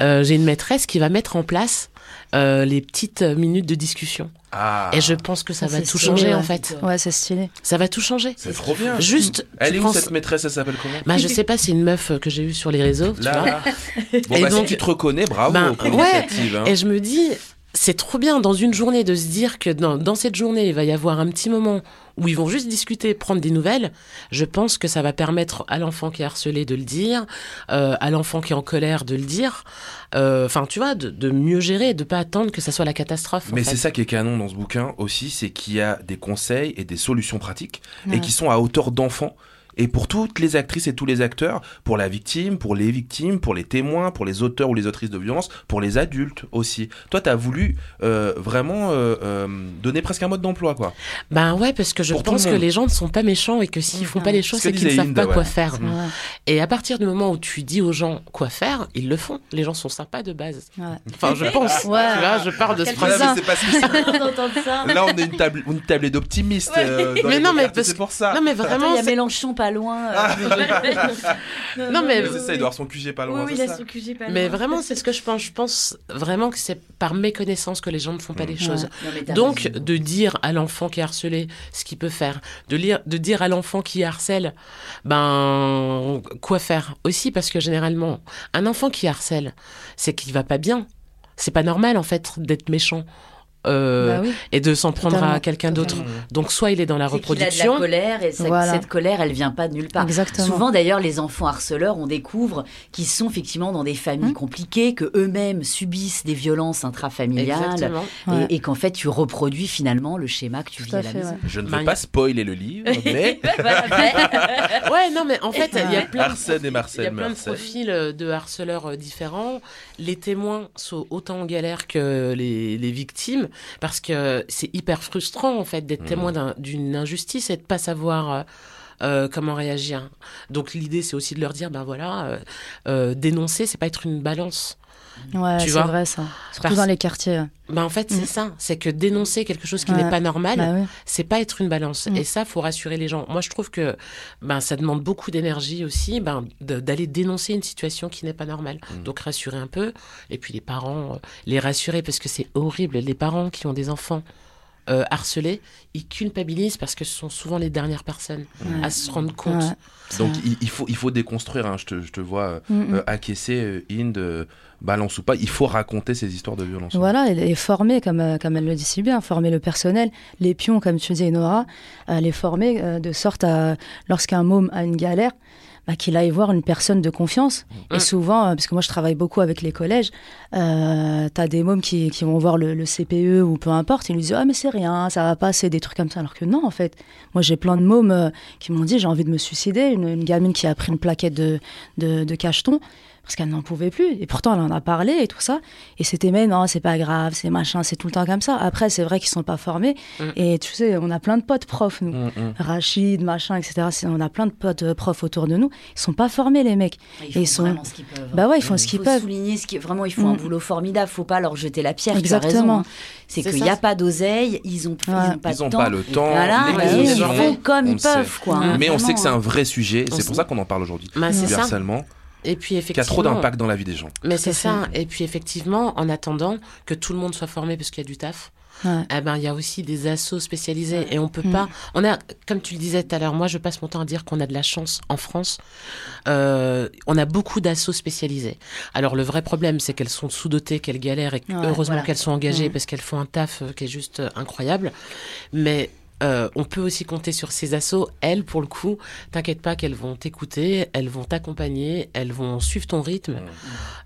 Euh, j'ai une maîtresse qui va mettre en place euh, les petites minutes de discussion. Ah. Et je pense que ça, va c'est tout stylé, changer ouais. en fait. Ouais, c'est stylé. Ça va tout changer. C'est trop bien. Juste, Elle tu est où cette maîtresse Elle s'appelle comment bah, je sais pas, c'est une meuf que j'ai eue sur les réseaux. tu Là, vois. Bon, Et bah, donc- si tu te reconnais, bravo pour ouais. hein. Et je me dis, c'est trop bien dans une journée de se dire que dans, dans cette journée, il va y avoir un petit moment où ils vont juste discuter, prendre des nouvelles. Je pense que ça va permettre à l'enfant qui est harcelé de le dire, euh, à l'enfant qui est en colère de le dire. Euh, Enfin, tu vois, de, de mieux gérer, de pas attendre que ça soit la catastrophe. Mais c'est ça qui est canon dans ce bouquin aussi, c'est qu'il y a des conseils et des solutions pratiques Ouais. et qui sont à hauteur d'enfant. Et pour toutes les actrices et tous les acteurs, pour la victime, pour les victimes, pour les témoins, pour les auteurs ou les autrices de violence, pour les adultes aussi. Toi, tu as voulu euh, vraiment euh, euh, donner presque un mode d'emploi, quoi. Ben ouais, parce que je Pour pense le que les gens ne sont pas méchants et que s'ils font pas les choses, c'est qu'ils ne savent Inde, pas ouais. quoi faire. Ouais. Et à partir du moment où tu dis aux gens quoi faire, ils le font. Les gens sont sympas de base. Enfin, je pense. Ouais. Tu vois, je pars de ce principe. Là, on est une, table, une tablée d'optimistes. euh, Mais non, mais parce c'est pour ça. Non, mais vraiment. il y a Mélenchon pas loin. euh, Non, mais- c'est ça, il doit avoir son QG pas loin. Oui, il a ça son QG pas Mais vraiment, c'est ce que je pense. Je pense vraiment que c'est par méconnaissance que les gens ne font pas les choses. Non, mais t'as Donc, raison. de dire à l'enfant qui est harcelé ce qu'il peut faire, de, lire, de dire à l'enfant qui harcèle, ben, quoi faire aussi, parce que généralement, un enfant qui harcèle, c'est qu'il va pas bien. C'est pas normal, en fait, d'être méchant. Euh, Bah oui. et de s'en prendre Totalement, à quelqu'un d'autre. Donc soit il est dans la C'est qu'il a de la reproduction. colère et ça- Voilà. cette colère, elle vient pas de nulle part. Exactement. Souvent, d'ailleurs, les enfants harceleurs, on découvre qu'ils sont effectivement dans des familles Mmh. compliquées, que eux-mêmes subissent des violences intrafamiliales, Exactement. et, Ouais. et qu'en fait, tu reproduis finalement le schéma que tu Tout vis à, à la fait, maison. ouais. Je ne veux pas spoiler le livre, mais Ouais, non, mais en fait, il y a plein de Arsène et Il y a Marcel plein de Marcel. profils euh, de harceleurs euh, différents. Les témoins sont autant en galère que les, les victimes parce que c'est hyper frustrant en fait d'être Mhm. témoin d'un- d'une injustice et de pas savoir euh, euh, comment réagir. Donc l'idée c'est aussi de leur dire ben voilà, euh, euh, dénoncer c'est pas être une balance. Ouais, Tu c'est vois vrai ça. Surtout Parce- dans les quartiers. Ben en fait c'est Mhm. ça, c'est que dénoncer quelque chose qui Ouais. n'est pas normal, Bah oui. c'est pas être une balance. Mm. Et ça, faut rassurer les gens. Moi, je trouve que ben, ça demande beaucoup d'énergie aussi ben, d'aller dénoncer une situation qui n'est pas normale. Mm. Donc, rassurer un peu. Et puis, les parents, euh, les rassurer parce que c'est horrible. Les parents qui ont des enfants euh, harcelés, ils culpabilisent parce que ce sont souvent les dernières personnes Ouais. à se rendre compte. Ouais. Donc il, il faut, il faut déconstruire, hein, je, te, je te vois euh, Mm, mm. euh, acquiescer, Inde, euh, balance ou pas, il faut raconter ces histoires de violence. Voilà, et, et former, comme, euh, comme elle le dit si bien, former le personnel, les pions, comme tu dis, Nora, euh, les former euh, de sorte à, lorsqu'un môme a une galère, bah, qu'il aille voir une personne de confiance. Et souvent, euh, parce que moi je travaille beaucoup avec les collèges, euh, t'as des mômes qui, qui vont voir le, le CPE ou peu importe, ils lui disent Ah, mais c'est rien, ça va passer, des trucs comme ça. Alors que non, en fait. Moi j'ai plein de mômes euh, qui m'ont dit J'ai envie de me suicider. Une, une gamine qui a pris une plaquette de, de, de cacheton. Parce qu'elle n'en pouvait plus. Et pourtant, elle en a parlé et tout ça. Et c'était, mais non, c'est pas grave, c'est machin, c'est tout le temps comme ça. Après, c'est vrai qu'ils sont pas formés. Mm. Et tu sais, on a plein de potes profs, nous. Rachid, machin, etc. On a plein de potes euh, profs autour de nous. Ils sont pas formés, les mecs. Ils font Et sont... vraiment ce qu'ils peuvent. Bah ouais, ils font ce Il qu'ils peuvent. souligner ce qui vraiment ils font un Mm. boulot formidable. Faut pas leur jeter la pierre. Exactement. Hein. C'est qu'il n'y a pas d'oseille, ils ont, ils ont pas Ils de ont temps. pas le temps, Voilà, et ils conditions, font comme ils peuvent, quoi. hein, Mais on sait que c'est un vrai sujet, c'est pour ça qu'on en parle aujourd'hui. Bah, c'est du ça. harcèlement. Et puis Qui a effectivement. trop d'impact dans la vie des gens. Mais c'est ça. Et puis effectivement, en attendant que tout le monde soit formé parce qu'il y a du taf. Ouais. Eh ben, il y a aussi des assos spécialisés et on peut Mm. pas. On a, comme tu le disais tout à l'heure, moi je passe mon temps à dire qu'on a de la chance en France. Euh, on a beaucoup d'assos spécialisés. Alors le vrai problème, c'est qu'elles sont sous-dotées, qu'elles galèrent et Ouais, heureusement voilà. qu'elles sont engagées Mm. parce qu'elles font un taf euh, qui est juste euh, incroyable. Mais euh, on peut aussi compter sur ces assos. Elles, pour le coup, t'inquiète pas qu'elles vont t'écouter, elles vont t'accompagner, elles vont suivre ton rythme.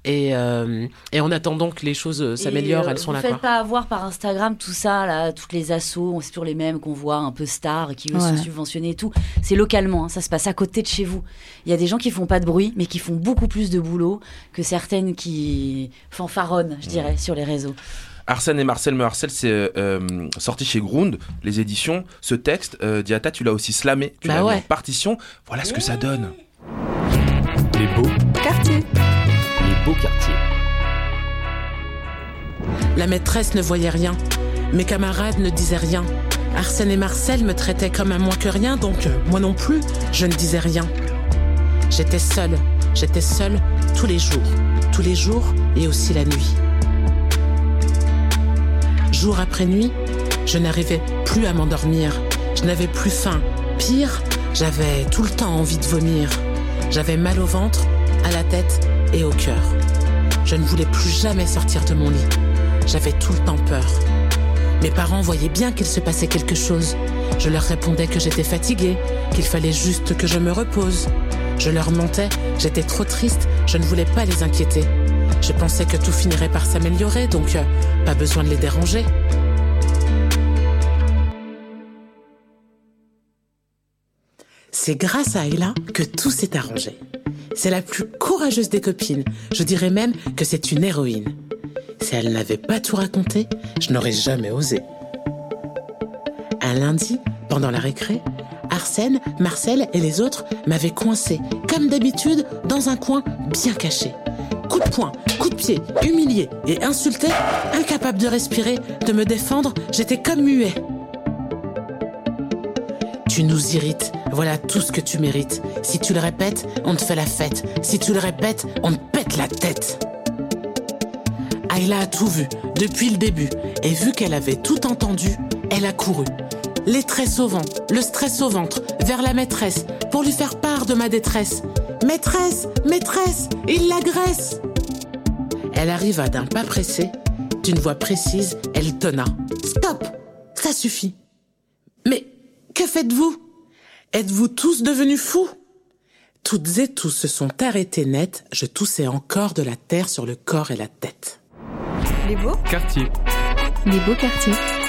Et, euh, et en attendant que les choses euh, s'améliorent, elles sont vous là. faites Quoi. pas avoir par Instagram tout ça, là, toutes les assos, c'est toujours les mêmes qu'on voit, un peu stars, qui eux Ouais. sont subventionnés et tout. C'est localement, hein, ça se passe à côté de chez vous. Il y a des gens qui font pas de bruit, mais qui font beaucoup plus de boulot que certaines qui fanfaronnent, je dirais, sur les réseaux. Arsène et Marcel me harcèlent, c'est euh, euh, sorti chez Ground, les éditions. Ce texte, euh, Diata, tu l'as aussi slamé, tu Bah l'as mis ouais. en partition. Voilà ce que ça donne. Les beaux Quartier. Les beaux quartiers. La maîtresse ne voyait rien. Mes camarades ne disaient rien. Arsène et Marcel me traitaient comme un moins que rien, donc moi non plus, je ne disais rien. J'étais seule, j'étais seule tous les jours, tous les jours et aussi la nuit. Jour après nuit, je n'arrivais plus à m'endormir. Je n'avais plus faim. Pire, j'avais tout le temps envie de vomir. J'avais mal au ventre, à la tête et au cœur. Je ne voulais plus jamais sortir de mon lit. J'avais tout le temps peur. Mes parents voyaient bien qu'il se passait quelque chose. Je leur répondais que j'étais fatiguée, qu'il fallait juste que je me repose. Je leur mentais, j'étais trop triste, je ne voulais pas les inquiéter. Je pensais que tout finirait par s'améliorer, donc euh, pas besoin de les déranger. C'est grâce à Ayla que tout s'est arrangé. C'est la plus courageuse des copines. Je dirais même que c'est une héroïne. Si elle n'avait pas tout raconté, je n'aurais jamais osé. Un lundi, pendant la récré, Arsène, Marcel et les autres m'avaient coincé, comme d'habitude, dans un coin bien caché. Coup de poing, coup de pied, humilié et insulté, incapable de respirer, de me défendre, j'étais comme muet. Tu nous irrites, voilà tout ce que tu mérites. Si tu le répètes, on te fait la fête. Si tu le répètes, on te pète la tête. Ayla a tout vu, depuis le début, et vu qu'elle avait tout entendu, elle a couru. Les tresses au vent, le stress au ventre, vers la maîtresse, pour lui faire part de ma détresse. Maîtresse, maîtresse, il l'agresse. Elle arriva d'un pas pressé, d'une voix précise, elle tonna. Stop, ça suffit. Mais que faites-vous? Êtes-vous tous devenus fous? Toutes et tous se sont arrêtés net, je toussais encore de la terre sur le corps et la tête. Les beaux? Quartier. Les beaux quartiers.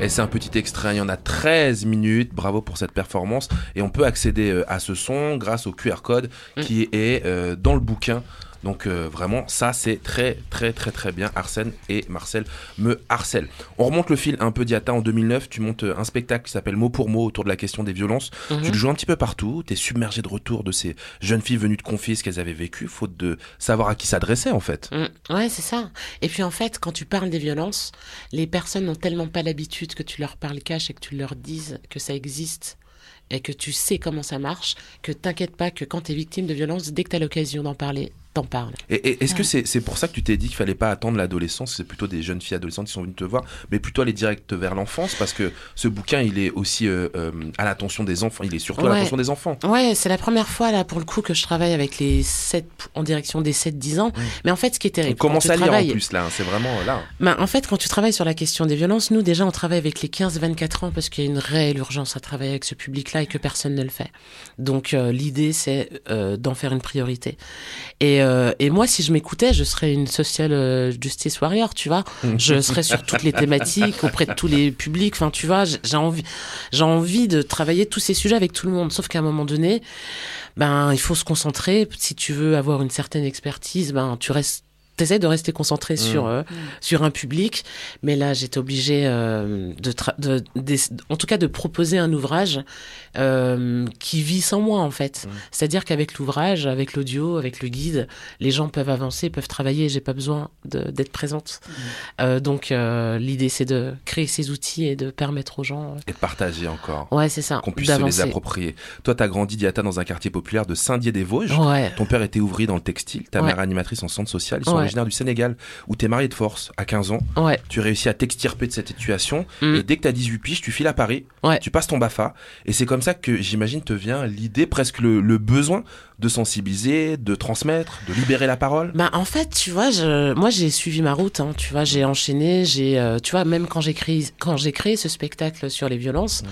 Et c'est un petit extrait, il y en a 13 minutes, bravo pour cette performance. Et on peut accéder euh, à ce son grâce au QR code qui est euh, dans le bouquin. Donc euh, vraiment, ça c'est très très très très bien. Arsène et Marcel me harcèlent. On remonte le fil un peu Diata. En 2009, tu montes euh, un spectacle qui s'appelle Mot pour mot autour de la question des violences. Mhm. Tu le joues un petit peu partout. T'es submergé de retours de ces jeunes filles venues te confier ce qu'elles avaient vécu, faute de savoir à qui s'adresser en fait. Mm, ouais, c'est ça. Et puis en fait, quand tu parles des violences, les personnes n'ont tellement pas l'habitude que tu leur parles cash et que tu leur dises que ça existe et que tu sais comment ça marche, que t'inquiète pas que quand tu es victime de violence, dès que tu as l'occasion d'en parler, t'en parles. Et, et est-ce que c'est pour ça que tu t'es dit qu'il fallait pas attendre l'adolescence C'est plutôt des jeunes filles adolescentes qui sont venues te voir, mais plutôt aller direct vers l'enfance parce que ce bouquin il est aussi euh, euh, à l'attention des enfants. Il est surtout à l'attention des enfants. Ouais, c'est la première fois là pour le coup que je travaille avec les 7 en direction des 7-10 ans. Mais en fait, ce qui est On terrible, quand commence à lire travailles- en plus là. hein, C'est vraiment là. Ben, en fait, quand tu travailles sur la question des violences, nous déjà on travaille avec les 15-24 ans parce qu'il y a une réelle urgence à travailler avec ce public-là et que personne ne le fait. Donc euh, l'idée c'est d'en faire une priorité. Et, euh, et moi si je m'écoutais, je serais une social euh, justice warrior, tu vois. Je serais sur toutes les thématiques auprès de tous les publics. Enfin tu vois, j'ai envie j'ai envie de travailler tous ces sujets avec tout le monde. Sauf qu'à un moment donné, ben il faut se concentrer. Si tu veux avoir une certaine expertise, ben tu restes T'essaies de rester concentré sur euh, sur un public, mais là j'étais obligée euh, de, en tout cas de proposer un ouvrage euh, qui vit sans moi en fait. C'est-à-dire qu'avec l'ouvrage, avec l'audio, avec le guide, les gens peuvent avancer, peuvent travailler. J'ai pas besoin d'être présente. Euh, donc euh, l'idée c'est de créer ces outils et de permettre aux gens. euh, Et de partager encore. Ouais, c'est ça. Qu'on puisse se les approprier. Toi, t'as grandi, Diata, dans un quartier populaire de Saint-Dié-des-Vosges. Ouais. Ton père était ouvrier dans le textile, ta Ouais. mère animatrice en centre social. Ils sont Ouais. Originaires du Sénégal, où t'es marié de force à 15 ans. Tu réussis à t'extirper de cette situation. Mm. Et dès que t'as 18 piges, tu files à Paris. Tu passes ton BAFA. Et c'est comme ça que j'imagine te vient l'idée, presque le, le besoin de sensibiliser, de transmettre, de libérer la parole. Bah en fait, tu vois, je, moi j'ai suivi ma route. Hein, tu vois, j'ai enchaîné. J'ai, euh, tu vois, même quand j'ai créé, quand j'ai créé ce spectacle sur les violences,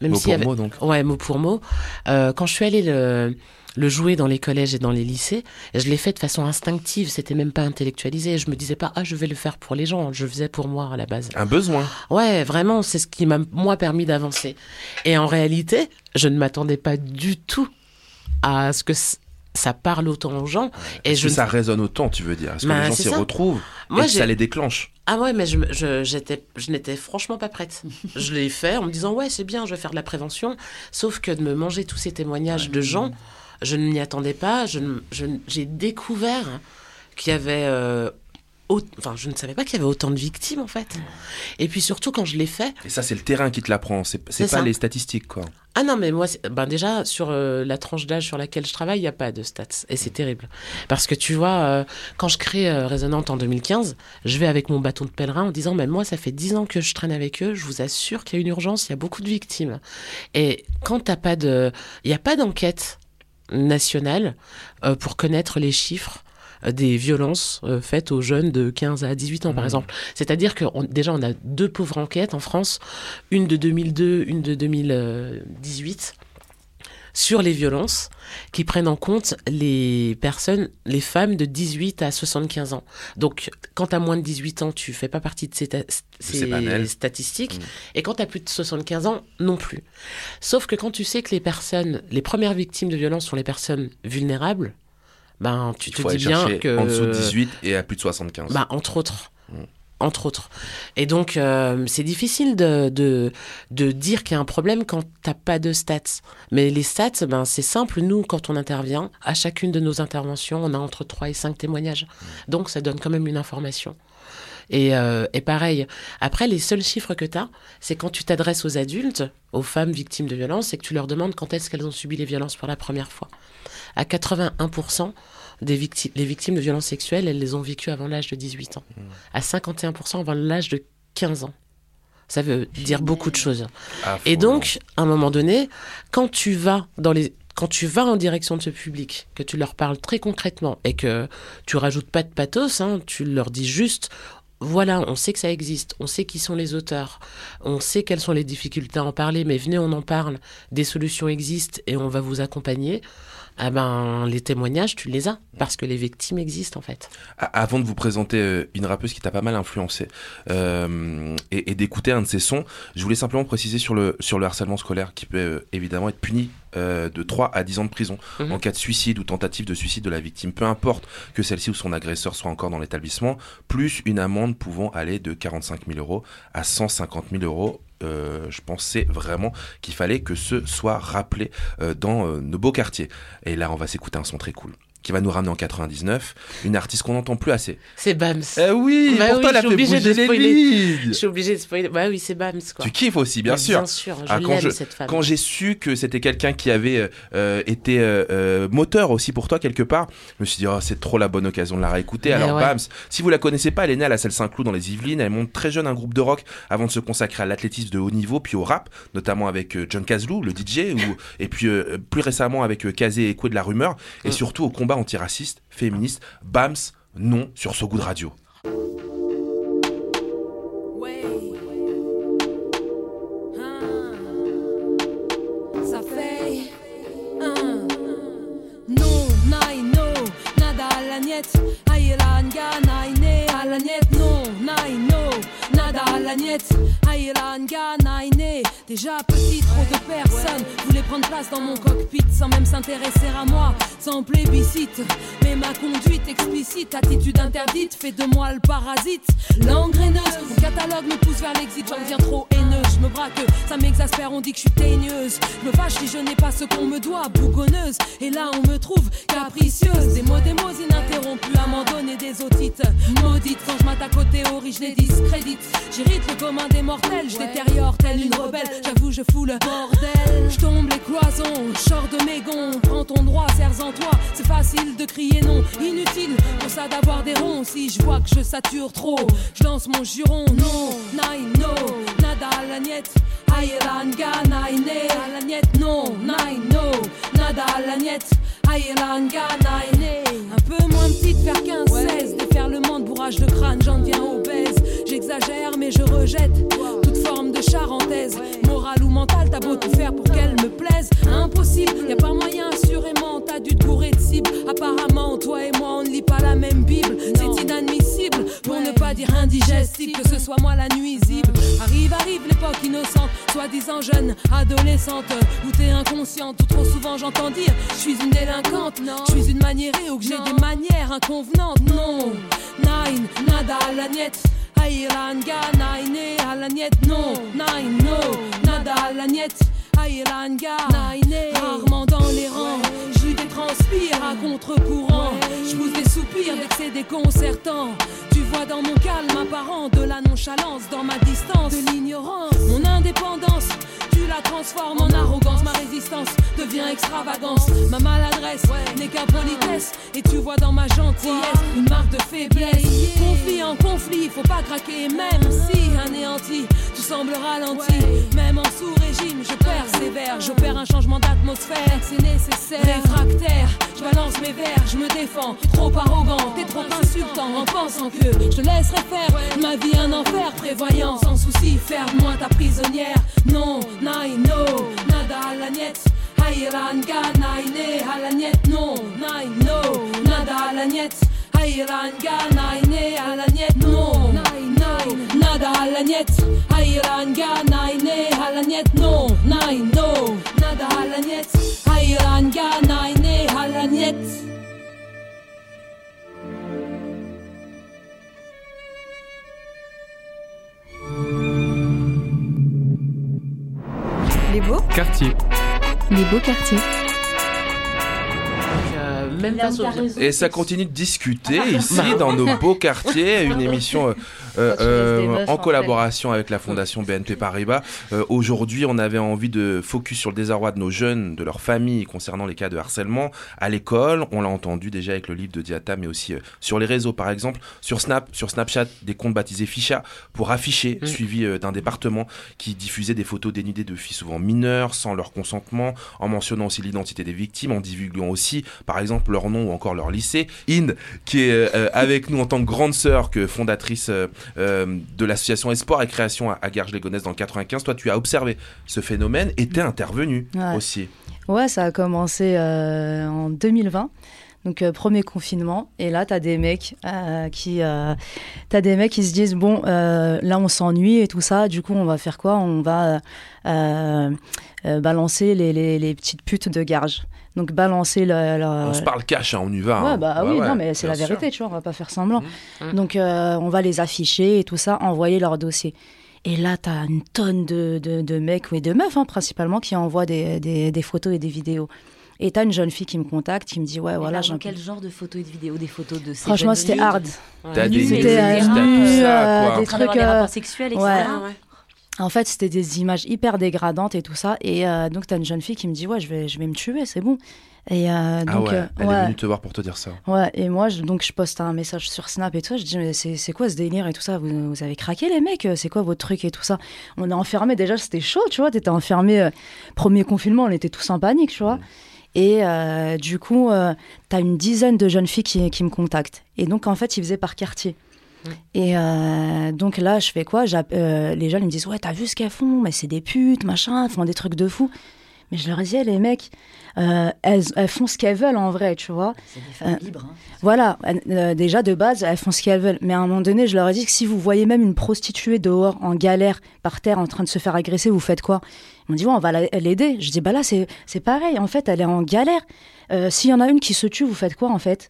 même Mot s'il pour y avait- mot, donc. Ouais, mot pour mot. Euh, quand je suis allée le le jouer dans les collèges et dans les lycées, je l'ai fait de façon instinctive. C'était même pas intellectualisé. Je me disais pas ah je vais le faire pour les gens. Je le faisais pour moi à la base. Un besoin. Ouais, vraiment, c'est ce qui m'a moi permis d'avancer. Et en réalité, je ne m'attendais pas du tout à ce que ça parle autant aux gens. Et je que ça résonne autant, tu veux dire Est-ce que Bah, les gens s'y retrouvent Moi, et que ça les déclenche Ah ouais, mais je, j'étais, je n'étais franchement pas prête. Je l'ai fait en me disant, ouais, c'est bien, je vais faire de la prévention. Sauf que de me manger tous ces témoignages de gens, je ne m'y attendais pas. Je, ne- je j'ai découvert qu'il y avait... euh, au- Enfin, je ne savais pas qu'il y avait autant de victimes, en fait. Et puis surtout, quand je l'ai fait... Et ça, c'est le terrain qui te l'apprend. C'est pas ça. les statistiques, quoi. Ah non, mais moi, ben déjà, sur euh, la tranche d'âge sur laquelle je travaille, il n'y a pas de stats. Et c'est terrible. Parce que tu vois, euh, quand je crée euh, Résonante en 2015, je vais avec mon bâton de pèlerin en disant, mais moi, ça fait 10 ans que je traîne avec eux, je vous assure qu'il y a une urgence, il y a beaucoup de victimes. Et quand t'as pas de... Il n'y a pas d'enquête nationale euh, pour connaître les chiffres euh, des violences euh, faites aux jeunes de 15 à 18 ans, par exemple. C'est-à-dire que on- déjà, on a deux pauvres enquêtes en France, une de 2002, une de 2018 sur les violences qui prennent en compte les personnes, les femmes de 18 à 75 ans. Donc, quand tu as moins de 18 ans, tu fais pas partie de ces, statistiques. Et quand tu as plus de 75 ans, non plus. Sauf que quand tu sais que les personnes, les premières victimes de violences sont les personnes vulnérables, ben, tu Il te dis bien que... en dessous de 18 et à plus de 75. Bah, entre autres. Entre autres. Et donc, euh, c'est difficile de, de, dire qu'il y a un problème quand t'as pas de stats. Mais les stats, ben, c'est simple. Nous, quand on intervient, à chacune de nos interventions, on a entre 3 et 5 témoignages. Donc, ça donne quand même une information. Et, euh, et pareil, après, les seuls chiffres que tu as, c'est quand tu t'adresses aux adultes, aux femmes victimes de violences, et que tu leur demandes quand est-ce qu'elles ont subi les violences pour la première fois. À 81%, des victimes, les victimes de violences sexuelles, elles les ont vécues avant l'âge de 18 ans. À 51% avant l'âge de 15 ans. Ça veut dire beaucoup de choses. Ah, Et donc, à un moment donné, quand tu vas dans les quand tu vas en direction de ce public, que tu leur parles très concrètement et que tu rajoutes pas de pathos, hein, tu leur dis juste voilà, on sait que ça existe, on sait qui sont les auteurs, on sait quelles sont les difficultés à en parler, mais venez, on en parle, des solutions existent et on va vous accompagner. Ah ben, les témoignages, tu les as, parce que les victimes existent en fait. Avant de vous présenter euh, une rappeuse qui t'a pas mal influencé euh, et, et d'écouter un de ses sons, je voulais simplement préciser sur le, sur le harcèlement scolaire qui peut euh, évidemment être puni euh, de 3 à 10 ans de prison Mhm. en cas de suicide ou tentative de suicide de la victime, peu importe que celle-ci ou son agresseur soit encore dans l'établissement, plus une amende pouvant aller de 45 000 euros à 150 000 euros. Euh, je pensais vraiment qu'il fallait que ce soit rappelé euh, dans euh, nos beaux quartiers. Et là, on va s'écouter un son très cool qui va nous ramener en 99, une artiste qu'on n'entend plus assez. C'est Bams. Eh oui, Bah pourtant oui, elle a fait bouger de spoiler. Je suis obligée de spoiler. Bah oui, c'est Bams quoi. Tu kiffes aussi, bien Mais sûr. bien sûr, je Ah, quand l'aime, je- cette femme. Quand j'ai su que c'était quelqu'un qui avait euh, euh, été euh, moteur aussi pour toi quelque part, je me suis dit oh, c'est trop la bonne occasion de la réécouter. Mais Alors ouais. Bams, si vous la connaissez pas, elle est née à la salle Saint-Cloud dans les Yvelines. Elle monte très jeune un groupe de rock avant de se consacrer à l'athlétisme de haut niveau, puis au rap, notamment avec John Kazlou, le DJ, ou, et puis plus récemment avec Kazé et Ekwe de la Rumeur, et Mm. surtout au combat antiraciste, féministe, BAMS, non sur So Good Radio. Aïe la nga, naïne, à la niette, non, naïno, nada à la niette. Déjà petit, trop de personnes voulaient prendre place dans mon cockpit sans même s'intéresser à moi, sans plébiscite. Mais ma conduite explicite, attitude interdite, fait de moi le parasite. L'engraineuse, mon catalogue me pousse vers l'exit, j'en deviens trop haineuse. Je me braque, ça m'exaspère, on dit que je suis teigneuse. Je me fâche si je n'ai pas ce qu'on me doit, bougonneuse. Et là, on me trouve capricieuse. Des mots, des mots ininterrompus à m'en donner des otites. Maudite, quand je m'attaque aux théories, je les discrédite. J'irrite le commun des mortels, je détériore telle une rebelle. J'avoue, je fous le bordel. Je tombe les cloisons, sors de mes gonds. Prends ton droit, serre-en toi. C'est facile de crier non, inutile pour ça d'avoir des ronds. Si je vois que je sature trop, je lance mon juron. Non, nine, no, nada la niette. Ayelan Ganaine, à la niette, non, nine, no, nada la niette. Ayelan Ganaine. Un peu moins petite, vers 15-16. Déferlement de bourrage de crâne, j'en deviens obèse. J'exagère, mais je rejette toute forme de charentaise. Morale ou mentale, t'as beau tout faire pour qu'elle me plaise. Impossible, y a pas moyen, assurément. T'as dû te bourrer de cible. Apparemment, toi et moi, on ne lit pas la même Bible. C'est inadmissible, pour ne pas dire indigestible, que ce soit moi la nuisible. Arrive, arrive l'époque innocente, soi-disant jeune, adolescente, où t'es inconsciente. Ou trop souvent, j'entends dire, je suis une délinquante. Je suis une maniérée ou que j'ai des manières inconvenantes. Non, nine, nada à la niette. À la niette, non, nine, no, nada à la niette. Ayelan Ganaine, rarement dans les rangs. Je transpire à contre-courant. Je pousse des soupirs dès que c'est déconcertant. Tu vois dans mon calme apparent de la nonchalance, dans ma distance, de l'ignorance. Mon indépendance, tu la transformes en arrogance. Ma résistance devient extravagance. Ma maladresse n'est qu'impolitesse. Et tu vois dans ma gentillesse une marque de faiblesse. Conflit en conflit, faut pas craquer, même si anéanti, tu sembles ralenti. Même en sous-régime, je persévère. J'opère un changement d'atmosphère, c'est nécessaire. Réfractaire, je balance mes vers, je me défends. Trop arrogant, t'es trop insultant en pensant que je te laisserai faire ma vie un enfer. Prévoyant, sans souci, faire de moi ta prisonnière. Non, nine, no, nada à la niette. Ayeran Ganaine, à la niette, non, nine, no, nada à la niette. Ayeran Ganaine, à la niette, non, nine, no, nada à la niette. Ayeran Ganaine, à la niette, non, nine, no, nada à la niette. Ayeran Ganaine, à la niette. Les beaux quartiers. Même pas sur- Et ça continue de discuter ici dans nos beaux quartiers, une émission euh, euh, euh, en en collaboration avec la fondation BNP Paribas. Euh, Aujourd'hui, on avait envie de focus sur le désarroi de nos jeunes, de leurs familles concernant les cas de harcèlement à l'école. On l'a entendu déjà avec le livre de Diata, mais aussi euh, sur les réseaux, par exemple, sur Snap, sur Snapchat, des comptes baptisés Ficha pour afficher, suivi euh, d'un département qui diffusait des photos dénudées de filles souvent mineures, sans leur consentement, en mentionnant aussi l'identité des victimes, en divulguant aussi, par exemple, leur nom ou encore leur lycée. Inde, qui est euh, avec nous en tant que grande sœur, que fondatrice euh, euh, de l'association Espoir et Création à, à Garges-les-Gonesse dans le 95, toi tu as observé ce phénomène et t'es intervenu Ouais. aussi. Ouais, ça a commencé euh, en 2020. Donc euh, premier confinement et là t'as des mecs euh, qui t'as des mecs qui se disent bon là on s'ennuie et tout ça du coup on va faire quoi? On va balancer les, les, les petites putes de garge donc balancer le, le- on se parle cash, hein, on y va. Ouais, hein. bah Ouais, oui, ouais, non, mais c'est la sûr. vérité, tu vois, on va pas faire semblant. Mhm. Donc, euh, on va les afficher et tout ça, envoyer leur dossier. Et là, tu as une tonne de, de, de mecs, mais de meufs hein, principalement, qui envoient des, des, des photos et des vidéos. Et tu as une jeune fille qui me contacte, qui me dit Ouais, voilà, j'ai un quel genre de photos et de vidéos Des photos de Franchement, c'était hard. T'as des euh, t'as tout nu, ça, euh, des En train d'avoir trucs. des euh, rapports sexuels, etc. ouais. Ah ouais. En fait, c'était des images hyper dégradantes et tout ça. Et euh, donc, tu as une jeune fille qui me dit Ouais, je vais, je vais me tuer, c'est bon. Et euh, Ah donc, ouais, euh, elle est venue te voir pour te dire ça. Ouais, et moi, je, donc je poste un message sur Snap et tout ça. Je dis, mais c'est quoi ce délire et tout ça? Vous, vous avez craqué, les mecs? C'est quoi votre truc et tout ça? On est enfermés, déjà, c'était chaud, tu vois. T'étais enfermé, premier confinement, on était tous en panique, tu vois. Et euh, du coup, t'as une dizaine de jeunes filles qui, qui me contactent. Et donc, en fait, ils faisaient par quartier. Et euh, donc là, je fais quoi? Euh, Les jeunes ils me disent Ouais, t'as vu ce qu'elles font? Mais c'est des putes, machin, elles font des trucs de fou. Mais je leur disais, les mecs, euh, elles, elles font ce qu'elles veulent en vrai, tu vois. C'est des femmes libres. hein. Voilà, déjà de base, elles font ce qu'elles veulent. Mais à un moment donné, je leur ai dit que si vous voyez même une prostituée dehors en galère, par terre, en train de se faire agresser, vous faites quoi? Ils m'ont dit, ouais, on va la- l'aider. Je dis, bah là, c'est pareil. En fait, elle est en galère. S'il y en a une qui se tue, vous faites quoi en fait?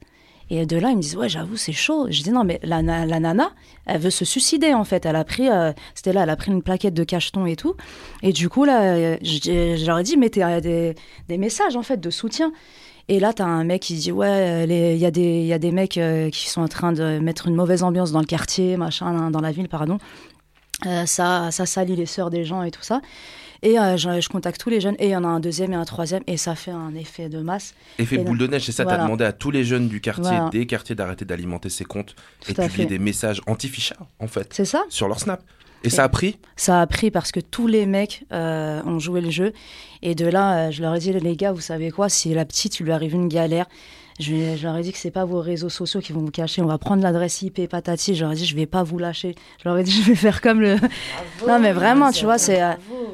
Et de là, ils me disent, ouais, j'avoue, c'est chaud. Je dis, non, mais la, la nana, elle veut se suicider, en fait. Elle a pris, euh, c'était là, elle a pris une plaquette de cacheton et tout. Et du coup, là, je, leur ai dit, mettez euh, des, des messages, en fait, de soutien. Et là, t'as un mec qui dit, ouais, euh, il y, a des- y a des mecs qui sont en train de mettre une mauvaise ambiance dans le quartier, machin, dans la ville, pardon. Ça, ça salit les sœurs des gens et tout ça. Et euh, je, je contacte tous les jeunes, et il y en a un deuxième et un troisième, et ça fait un effet de masse. Effet Et boule de neige, c'est ça, voilà. t'as demandé à tous les jeunes du quartier, Voilà. des quartiers, d'arrêter d'alimenter ses comptes et Tout à publier fait. des messages anti-fichards, en fait. C'est ça Sur leur Snap. Et ça a pris? Ça a pris parce que tous les mecs euh, ont joué le jeu. Et de là, euh, je leur ai dit, les gars, vous savez quoi? Si la petite, il lui arrive une galère, je, leur ai dit que c'est pas vos réseaux sociaux qui vont vous cacher. On va prendre l'adresse IP patati. Je leur ai dit, je vais pas vous lâcher. Je leur ai dit, je vais faire comme le. non, mais vraiment, tu vois, c'est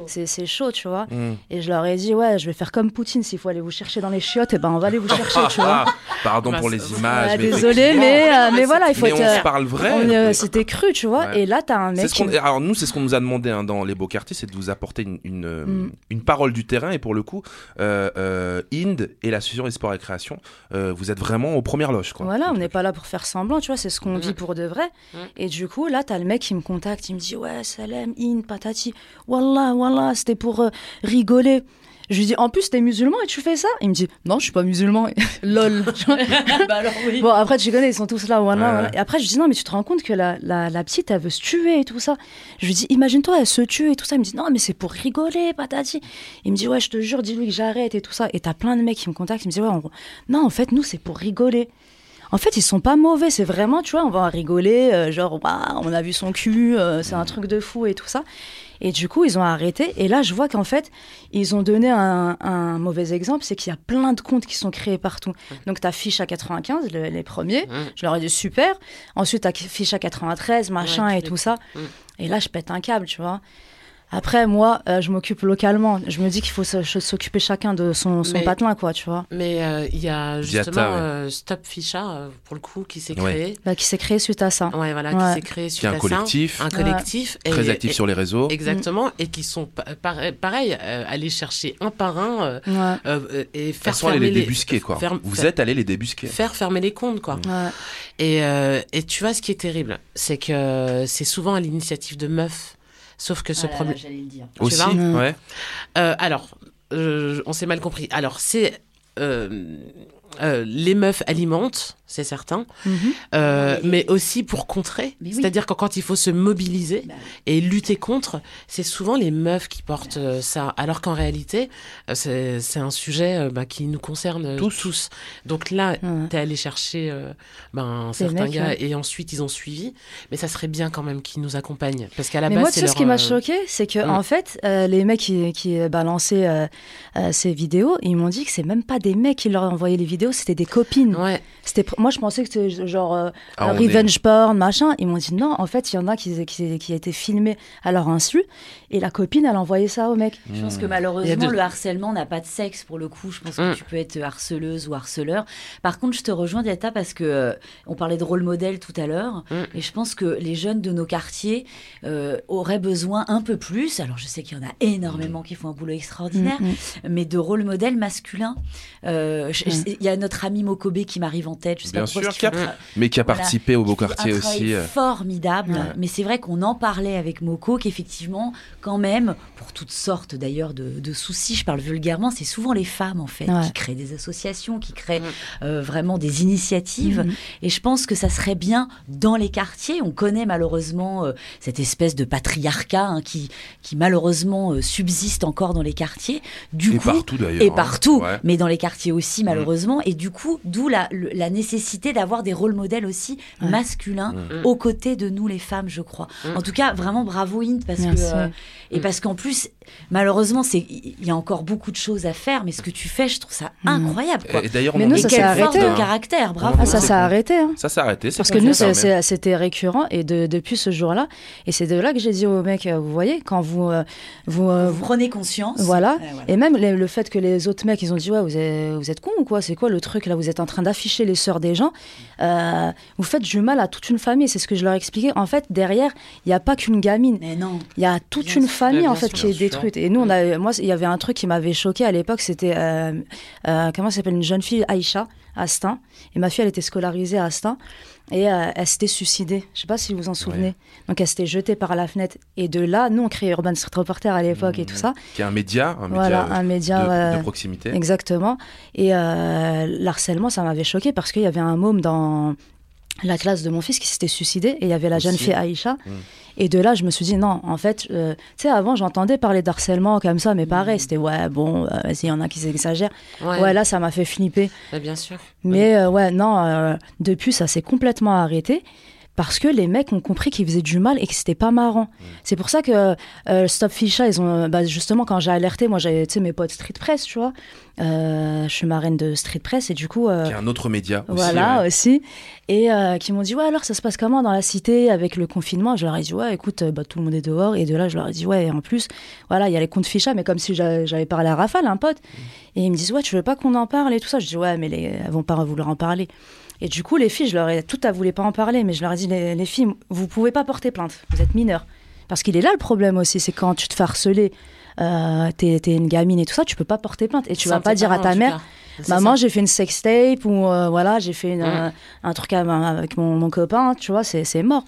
c'est c'est chaud, tu vois. Mm. Et je leur ai dit, ouais, je vais faire comme Poutine. S'il faut aller vous chercher dans les chiottes, et ben on va aller vous chercher, tu vois. Pardon pour les images. Ouais, mais désolé, mais, euh, mais voilà, il faut Mais être. on euh, se parle vrai. on, euh, C'était cru, tu vois. Ouais. Et là, t'as un C'est mec. ce qu'on- qui- Alors nous, c'est ce qu'on nous a demandé hein, dans les beaux quartiers, c'est de vous apporter une, une, euh, Mm. une parole du terrain. Et pour le coup, euh, euh, Inde et l'association des sports et récréation, euh, vous êtes vraiment aux premières loges. Quoi. Voilà, on n'est pas là pour faire semblant, tu vois, c'est ce qu'on vit pour de vrai. Et du coup, là, t'as le mec qui me contacte, il me dit Ouais, Salem, in, patati, wallah, wallah, c'était pour euh, rigoler. Je lui dis En plus, t'es musulman et tu fais ça? Il me dit Non, je suis pas musulman. Lol. Tu vois bah alors oui. Bon, après, tu connais, ils sont tous là, Ouais. Et après, je dis Non, mais tu te rends compte que la, la, la petite, elle veut se tuer et tout ça. Je lui dis Imagine-toi, elle se tue et tout ça. Il me dit Non, mais c'est pour rigoler, patati. Il me dit Ouais, je te jure, dis-lui que j'arrête et tout ça. Et t'as plein de mecs qui me contactent, ils me disent Ouais, on- non, en fait, nous, c'est pour rigoler. En fait, ils sont pas mauvais, c'est vraiment, tu vois, on va rigoler, euh, genre, on a vu son cul, euh, c'est un truc de fou et tout ça. Et du coup, ils ont arrêté. Et là, je vois qu'en fait, ils ont donné un, un mauvais exemple, c'est qu'il y a plein de comptes qui sont créés partout. Donc, tu as Fiche à 95, le- les premiers. Je leur ai dit super. Ensuite, tu as Fiche à 93, machin Ouais, et tout ça. Et là, je pète un câble, tu vois. Après, moi, euh, je m'occupe localement. Je me dis qu'il faut s'occuper chacun de son, son Mais- patelin, quoi, tu vois. Mais euh, il y a Diata, justement ouais. euh, Stop Ficha, pour le coup, qui s'est Ouais. créé. Bah, qui s'est créé suite à ça. Ouais, voilà, Ouais. qui s'est créé suite un à collectif. ça. Un Ouais. collectif. Très et- actif et- sur les réseaux. Exactement, et qui sont pa- pareil, pareil euh, aller chercher un par un euh, Ouais. euh, et faire fermer les débusquer, quoi. Vous êtes allés les débusquer. faire fermer les comptes, quoi. Ouais. Et, euh, et tu vois, ce qui est terrible, c'est que c'est souvent à l'initiative de meufs. Sauf que ce Ah problème. j'allais le dire. Aussi, ouais. Euh, alors, euh, on s'est mal compris. Alors, c'est. euh, euh, les meufs alimentent, c'est certain, Mhm. euh, mais aussi pour contrer. Oui. C'est-à-dire que quand il faut se mobiliser Bah, et lutter contre, c'est souvent les meufs qui portent euh, ça. Alors qu'en réalité, euh, c'est c'est un sujet bah, qui nous concerne Tous. tous. Donc là, Ouais. t'es allé chercher euh, ben, certains mecs, gars ouais. et ensuite ils ont suivi. Mais ça serait bien quand même qu'ils nous accompagnent. Parce qu'à la Mais base, moi, tu ce qui m'a choqué, c'est que Mm. en fait, euh, les mecs qui, qui balançaient euh, euh, ces vidéos, ils m'ont dit que c'est même pas des mecs qui leur envoyaient les vidéos, c'était des copines. Ouais. C'était, moi, je pensais que c'était genre euh, Ah, revenge porn, machin. Ils m'ont dit non, en fait, il y en a qui, qui, qui a été filmé à leur insu, et la copine, elle envoyait ça au mec. Je pense que malheureusement, de- le harcèlement n'a pas de sexe pour le coup. Je pense que Mm. tu peux être harceleuse ou harceleur. Par contre, je te rejoins, Diata, parce que euh, on parlait de rôle modèle tout à l'heure. Mm. Et je pense que les jeunes de nos quartiers euh, auraient besoin un peu plus. Alors, je sais qu'il y en a énormément qui font un boulot extraordinaire, Mm, mais de rôle modèle masculin. Il y a notre ami Mokobe qui m'arrive en tête. Je sais Bien pas sûr, tra- Mais qui a Voilà. participé au beau quartier un aussi. euh. formidable. Ouais. Mais c'est vrai qu'on en parlait avec Moko, qu'effectivement, quand même, pour toutes sortes d'ailleurs de, de soucis, je parle vulgairement, c'est souvent les femmes en fait Ouais. qui créent des associations, qui créent Mm. euh, vraiment des initiatives. Mhm. Et je pense que ça serait bien dans les quartiers. On connaît malheureusement euh, cette espèce de patriarcat hein, qui, qui malheureusement euh, subsiste encore dans les quartiers. Du Et coup, partout d'ailleurs. et hein. partout, Ouais. mais dans les quartiers aussi malheureusement. Et du coup, d'où la nécessité nécessité d'avoir des rôles modèles aussi masculins aux côtés de nous les femmes, je crois. En tout cas, vraiment bravo Int parce Merci. que euh, et parce qu'en plus, malheureusement, c'est il y a encore beaucoup de choses à faire, mais ce que tu fais, je trouve ça Mm. incroyable. Quoi. Et d'ailleurs, Mais on nous, ça dit s'est arrêté, de hein. caractère, bravo. Ah, ça s'est arrêté. hein. Ça s'est arrêté. Parce que nous, c'était récurrent et de- depuis ce jour-là, et c'est de là que j'ai dit au mec, euh, vous voyez, quand vous euh, vous, euh, Vous prenez conscience. voilà, et même les- le fait que les autres mecs, ils ont dit ouais, vous êtes, vous êtes cons ou quoi C'est quoi le truc là Vous êtes en train d'afficher les sœurs des gens. Euh, vous faites du mal à toute une famille. C'est ce que je leur expliquais. En fait, derrière, il n'y a pas qu'une gamine. Mais non. Il y a toute une famille en fait sûr, qui est détruite. Et nous, on a, moi, il y avait un truc qui m'avait choqué à l'époque. C'était euh, euh, comment s'appelle une jeune fille Aïcha Astin. Et ma fille, elle était scolarisée à Astin. Et euh, elle s'était suicidée. Je sais pas si vous vous en souvenez. Donc elle s'était jetée par la fenêtre. Et de là, nous, on créait Urban Street Reporter à l'époque et tout ça. Qui est un média, un média, Voilà, euh, un média de, de proximité. Exactement. Et euh, l'harcèlement, ça m'avait choqué parce qu'il y avait un môme dans la classe de mon fils qui s'était suicidé et il y avait la jeune fille Aïcha. Mm. Et de là, je me suis dit, non, en fait, euh, tu sais, avant, j'entendais parler d'harcèlement comme ça, mais pareil, c'était, ouais, bon, euh, vas-y, il y en a qui exagèrent. Ouais. Ouais. là, ça m'a fait flipper. Ouais, bien sûr. Mais euh, ouais, non, euh, depuis, ça s'est complètement arrêté. Parce que les mecs ont compris qu'ils faisaient du mal et que c'était pas marrant. C'est pour ça que euh, Stop Ficha, ils ont, euh, bah, justement, quand j'ai alerté, moi, j'avais, mes potes Street Press, tu vois. Euh, je suis marraine de Street Press et du coup. euh, Qui est un autre média aussi. voilà ouais. aussi. Et qui m'ont dit, ouais, alors ça se passe comment dans la cité avec le confinement? Je leur ai dit, ouais, écoute, bah, tout le monde est dehors. Et de là, je leur ai dit, ouais, et en plus, voilà, il y a les comptes ficha, mais comme si j'a- j'avais parlé à Rafale, un pote. Et ils me disent, ouais, tu veux pas qu'on en parle et tout ça? Je dis, ouais, mais les... elles vont pas vouloir en parler. Et du coup, les filles, je leur ai, tout, elles voulaient pas en parler, mais je leur ai dit, les, les filles, vous pouvez pas porter plainte, vous êtes mineures. Parce qu'il est là le problème aussi, c'est quand tu te fais harceler, euh, t'es t'es une gamine et tout ça, tu peux pas porter plainte. Et tu vas Sans pas tes dire à ta mère, maman, j'ai fait une sextape ou euh, voilà, j'ai fait une, euh, un truc à- avec mon, mon copain, tu vois, c'est mort.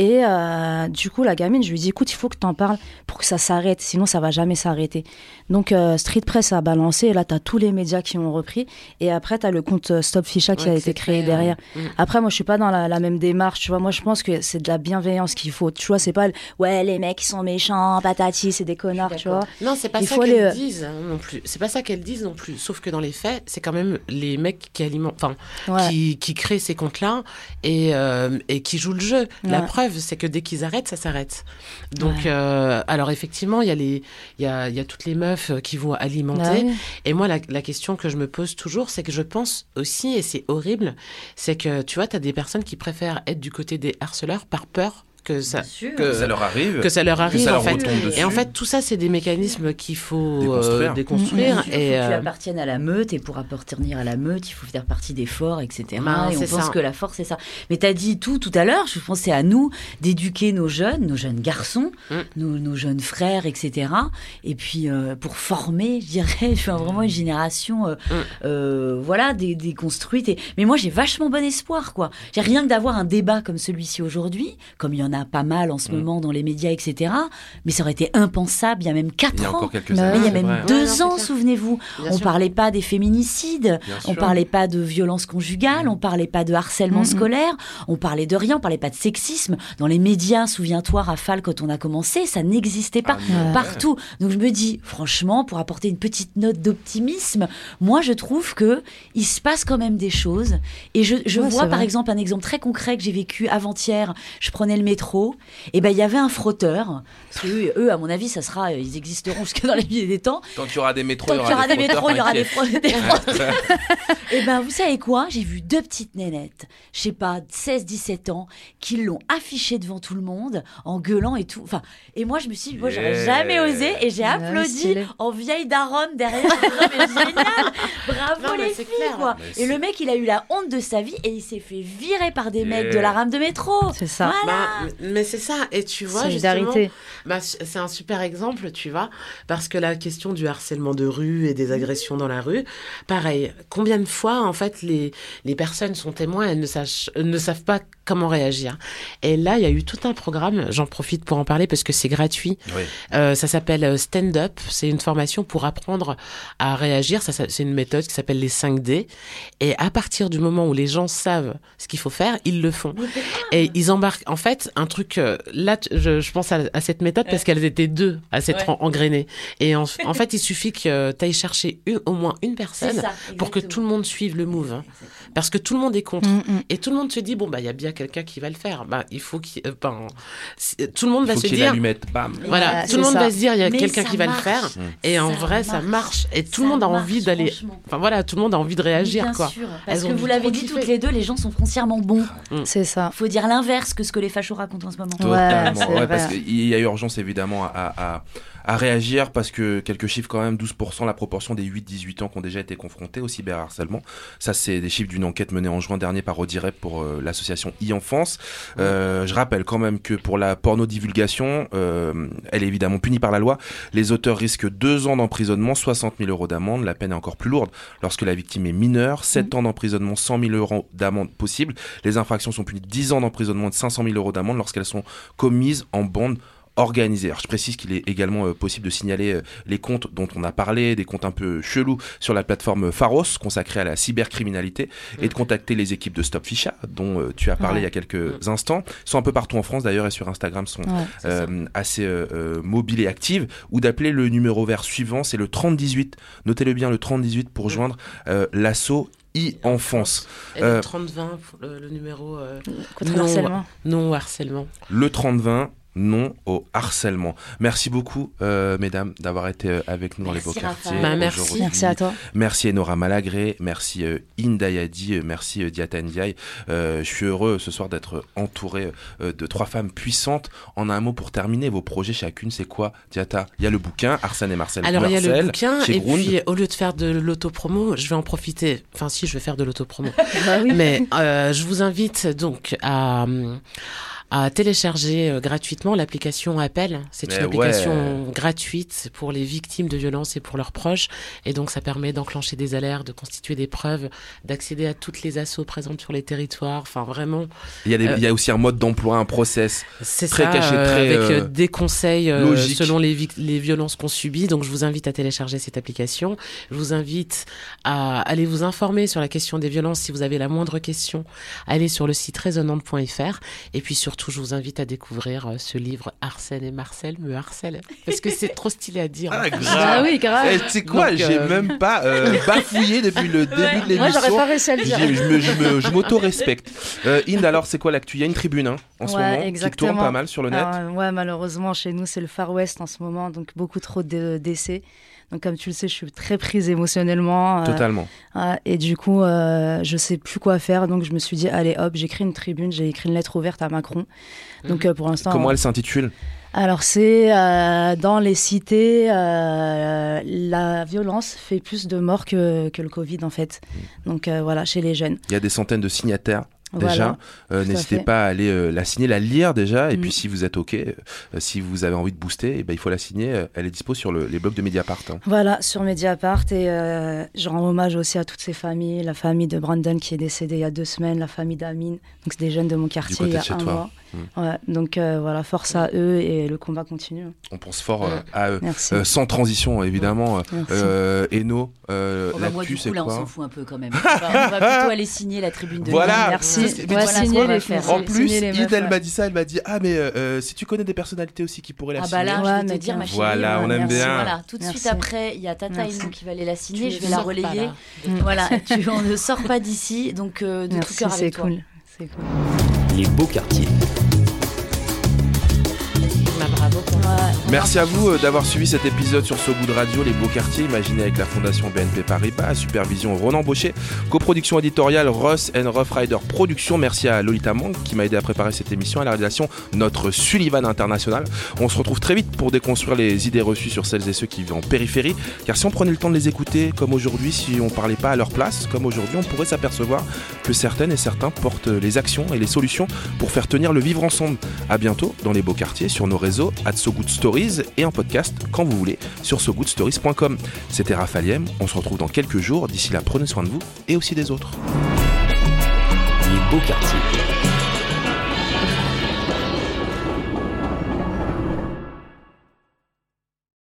Et euh, du coup, la gamine, je lui dis, écoute, il faut que tu en parles pour que ça s'arrête, sinon ça va jamais s'arrêter. Donc, euh, Street Press a balancé, et là, tu as tous les médias qui ont repris, et après, tu as le compte euh, Stop Ficha qui Ouais, a été créé créé, derrière. Mm. Après, moi, je suis pas dans la, la même démarche, tu vois, moi, je pense que c'est de la bienveillance qu'il faut. Tu vois, c'est pas, le, ouais, les mecs, ils sont méchants, patati, c'est des connards, tu vois. Non, c'est pas Il ça qu'elles les- disent hein, non plus. C'est pas ça qu'elles disent non plus. Sauf que dans les faits, c'est quand même les mecs qui alimentent, enfin, Ouais. qui, qui créent ces comptes-là et, euh, et qui jouent le jeu. La preuve, c'est que dès qu'ils arrêtent, ça s'arrête. Donc, euh, alors effectivement, il y a les, il y a, il y a toutes les meufs euh, qui vont alimenter. Bah oui. Et moi, la, la question que je me pose toujours, c'est que je pense aussi, et c'est horrible, c'est que tu vois, tu as des personnes qui préfèrent être du côté des harceleurs par peur que ça, que, leur arrive. que ça leur arrive ça en leur fait. retombe dessus. Et en fait, tout ça, c'est des mécanismes qu'il faut Déconstruire. euh, déconstruire. Bien sûr, et faut que tu euh, appartiennes à la meute et pour appartenir à la meute, il faut faire partie des forts, etc. Et on pense ça. que la force, c'est ça. Mais tu as dit tout tout à l'heure, je pense que c'est à nous d'éduquer nos jeunes, nos jeunes garçons, Mm. nos, nos jeunes frères, etc. Et puis euh, pour former, je dirais, vraiment une génération euh, Mm. euh, voilà, dé- déconstruite. Et... Mais moi, j'ai vachement bon espoir, quoi. J'ai rien que d'avoir un débat comme celui-ci aujourd'hui, comme il y en a pas mal en ce Mm. moment dans les médias, etc. Mais ça aurait été impensable il y a même quatre Il y a ans. encore quelques années. Mais il y a même vrai. deux Ouais, non, c'est ans, souvenez-vous. On sûr. parlait pas des féminicides, on sûr. parlait pas de violence conjugale, on parlait pas de harcèlement Mhm. scolaire, on parlait de rien, on parlait pas de sexisme. Dans les médias, souviens-toi, Rafale, quand on a commencé, ça n'existait pas Ah, ouais. partout. Donc je me dis, franchement, pour apporter une petite note d'optimisme, moi je trouve que il se passe quand même des choses. Et je, je Ouais, vois par exemple un exemple très concret que j'ai vécu avant-hier. Je prenais le métro, et ben il y avait un frotteur. Parce que eux, eux, à mon avis, ça sera, ils existeront jusque dans les milliers des temps. Tant qu'il y aura des métros, qu'il y aura des frotteurs, métros, il y aura des, frotteurs. Et ben, vous savez quoi? J'ai vu deux petites nénettes, je sais pas, 16-17 ans, qui l'ont affiché devant tout le monde en gueulant et tout. Enfin, et moi, je me suis dit, moi, j'aurais Yeah. jamais osé et j'ai applaudi stylé. en vieille daronne derrière. mais génial Bravo Non, mais les filles, clair. quoi. Et le mec, il a eu la honte de sa vie et il s'est fait virer par des mecs de la rame de métro. C'est ça. Voilà. Bah, mais c'est ça. Et tu vois, Solidarité. bah, c'est un super exemple, tu vois, parce que la question du harcèlement de rue et des agressions dans la rue, pareil. Combien de fois, en fait, les, les personnes sont témoins, elles ne, sachent, ne savent pas comment réagir. Et là, il y a eu tout un programme, j'en profite pour en parler parce que c'est gratuit. Oui. Euh, ça s'appelle euh, Stand Up, c'est une formation pour apprendre à réagir. Ça, ça- c'est une méthode qui s'appelle les 5D. Et à partir du moment où les gens savent ce qu'il faut faire, ils le font. Et ils embarquent. En fait, un truc. euh, là, je, je pense à, à cette méthode parce qu'elles étaient deux à s'être Ouais. en- engrenées. Et en, en fait, il suffit que tu ailles chercher une, au moins une personne ça, pour que tout le monde suive le move. hein. Parce que tout le monde est contre. Mm, mm. Et tout le monde se dit bon, bah, il y a bien quelqu'un qui va le faire. Bah, il faut qu'il. euh, ben, si- tout le monde va Faut se dire. bam. Voilà, tout le monde ça. va se dire il y a quelqu'un qui va le faire. Mm. Et en Ça vrai, ça marche. Et tout Ça le monde a marche, envie d'aller. Enfin voilà, tout le monde a envie de réagir, Bien quoi. sûr, parce Elles que vous l'avez dit toutes les deux, les gens sont foncièrement bons. C'est ça. Faut dire l'inverse que ce que les fachos racontent en ce moment. Totalement. Ouais, parce qu'il y a urgence évidemment à, à, à réagir parce que quelques chiffres quand même, 12% la proportion des 8-18 ans qui ont déjà été confrontés au cyberharcèlement. Ça, c'est des chiffres d'une enquête menée en juin dernier par Audirep pour euh, l'association e-enfance. Euh, je rappelle quand même que pour la porno-divulgation, euh, elle est évidemment punie par la loi. Les auteurs risquent deux ans d'emprisonnement, 60 000 euros d'amende. La peine est encore plus lourde lorsque la victime est mineure. 7 ans d'emprisonnement, 100 000 euros d'amende possible. Les infractions sont punies de 10 ans d'emprisonnement et de 500 000 euros d'amende lorsqu'elles sont commises en bande organisée. Alors, je précise qu'il est également euh, possible de signaler euh, les comptes dont on a parlé, des comptes un peu chelous sur la plateforme Pharos consacrée à la cybercriminalité et de contacter les équipes de Stop Ficha dont euh, tu as parlé Ouais. il y a quelques instants. Ils sont un peu partout en France d'ailleurs et sur Instagram sont Ouais, euh, assez euh, euh, mobiles et actives ou d'appeler le numéro vert suivant, c'est le 3018. Notez-le bien, le 3018 pour joindre euh, l'assaut e-enfance. Et Euh, le 30-20, le, le numéro. euh, Contre le non, harcèlement. Non harcèlement. le 3020 non au harcèlement. Merci beaucoup, euh, mesdames, d'avoir été euh, avec nous dans les beaux Merci, quartiers. Bah, merci. Merci à toi. Merci Enora Malagré, merci euh, Inda Yadi, euh, merci euh, Diata Ndiaye. Euh, je suis heureux ce soir d'être entouré euh, de trois femmes puissantes. En un mot pour terminer, vos projets chacune, c'est quoi Diata? Il y a le bouquin, Arsène et Marcel. Alors il y a le bouquin chez et Grund. puis au lieu de faire de l'autopromo, je vais en profiter. Enfin si, je vais faire de l'autopromo. Bah oui. Mais euh, je vous invite donc à, à télécharger euh, gratuitement l'application Appel. C'est une application gratuite pour les victimes de violences et pour leurs proches. Et donc ça permet d'enclencher des alertes, de constituer des preuves, d'accéder à toutes les assos présentes sur les territoires. Enfin vraiment, Il y, a des- euh, il y a aussi un mode d'emploi, un process. c'est Très ça, caché, euh, très, avec euh, des conseils euh, selon les violences qu'on subit. Donc, je vous invite à télécharger cette application. Je vous invite à aller vous informer sur la question des violences. Si vous avez la moindre question, allez sur le site résonante.fr. Et puis surtout, je vous invite à découvrir euh, ce livre Arsène et Marcel me harcèlent. Parce que c'est trop stylé à dire. Ah, grave. Ah oui, grave. Eh, tu sais quoi, j'ai euh, même pas euh, bafouillé depuis le début de l'émission. Moi, j'aurais pas réussi à le dire. Je me- je me- je m'auto-respecte. Euh, Inde, alors, c'est quoi l'actu? Il y a une tribune hein, en ce moment qui exactement. tourne pas mal sur le net. Alors, euh, ouais, malheureusement, chez nous, c'est le Far West en ce moment, donc beaucoup trop de décès. Donc, comme tu le sais, je suis très prise émotionnellement. euh, Totalement. et du coup, euh, je sais plus quoi faire. Donc, je me suis dit, allez, hop, j'écris une tribune, j'ai écrit une lettre ouverte à Macron. Donc, euh, pour l'instant. Comment elle s'intitule Alors, c'est euh, dans les cités, euh, la violence fait plus de morts que, que le Covid, en fait. Donc, euh, voilà, chez les jeunes. Il y a des centaines de signataires. Déjà, Voilà, Euh, n'hésitez pas à aller euh, la signer, la lire déjà. Et Mm. puis, si vous êtes OK, euh, si vous avez envie de booster, eh ben, il faut la signer. Elle est dispo sur le- les blogs de Mediapart. hein. Voilà, sur Mediapart. Et je rends hommage aussi à toutes ces familles. La famille de Brandon qui est décédée il y a deux semaines, la famille d'Amine. Donc, c'est des jeunes de mon quartier il y a un toi. mois. Ouais, donc, euh, voilà, force à eux et le combat continue. On pense fort euh, à eux. Merci. Euh, sans transition, évidemment. Euh, Eno, euh, Oh bah moi, l'actu, du c'est coup, là, on quoi s'en fout un peu quand même. On va, on va plutôt aller signer la tribune de Voilà. Merci. Ouais, mais voilà ce signer les faire. En plus, Id, meufs, elle m'a dit ça, elle m'a dit Ah, mais si tu connais des personnalités aussi qui pourraient la Ah signer. bah là, Ouais, je vais te dire, ma chérie. Voilà, on aime bien. Voilà, tout de suite après, il y a Tata. Inou qui va aller la signer. Je vais la relayer. là. Voilà, on ne sort pas d'ici, donc de tout cœur avec toi. cool. C'est cool. Les beaux quartiers. Merci à vous euh, d'avoir suivi cet épisode sur So Good Radio, les beaux quartiers, imaginé avec la Fondation BNP Paribas, supervision Ronan Baucher, coproduction éditoriale Ross and Rough Rider Production. Merci à Lolita Mang qui m'a aidé à préparer cette émission, à la réalisation notre Sullivan International. On se retrouve très vite pour déconstruire les idées reçues sur celles et ceux qui vivent en périphérie, car si on prenait le temps de les écouter, comme aujourd'hui, si on parlait pas à leur place, comme aujourd'hui, on pourrait s'apercevoir que certaines et certains portent les actions et les solutions pour faire tenir le vivre ensemble. À bientôt dans les beaux quartiers, sur nos réseaux, at So Good et en podcast quand vous voulez sur sogoodstories.com. C'était Raphaël, on se retrouve dans quelques jours. D'ici là, prenez soin de vous et aussi des autres. Les beaux quartiers.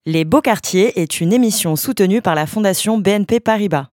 Les Beaux Quartiers est une émission soutenue par la Fondation BNP Paribas.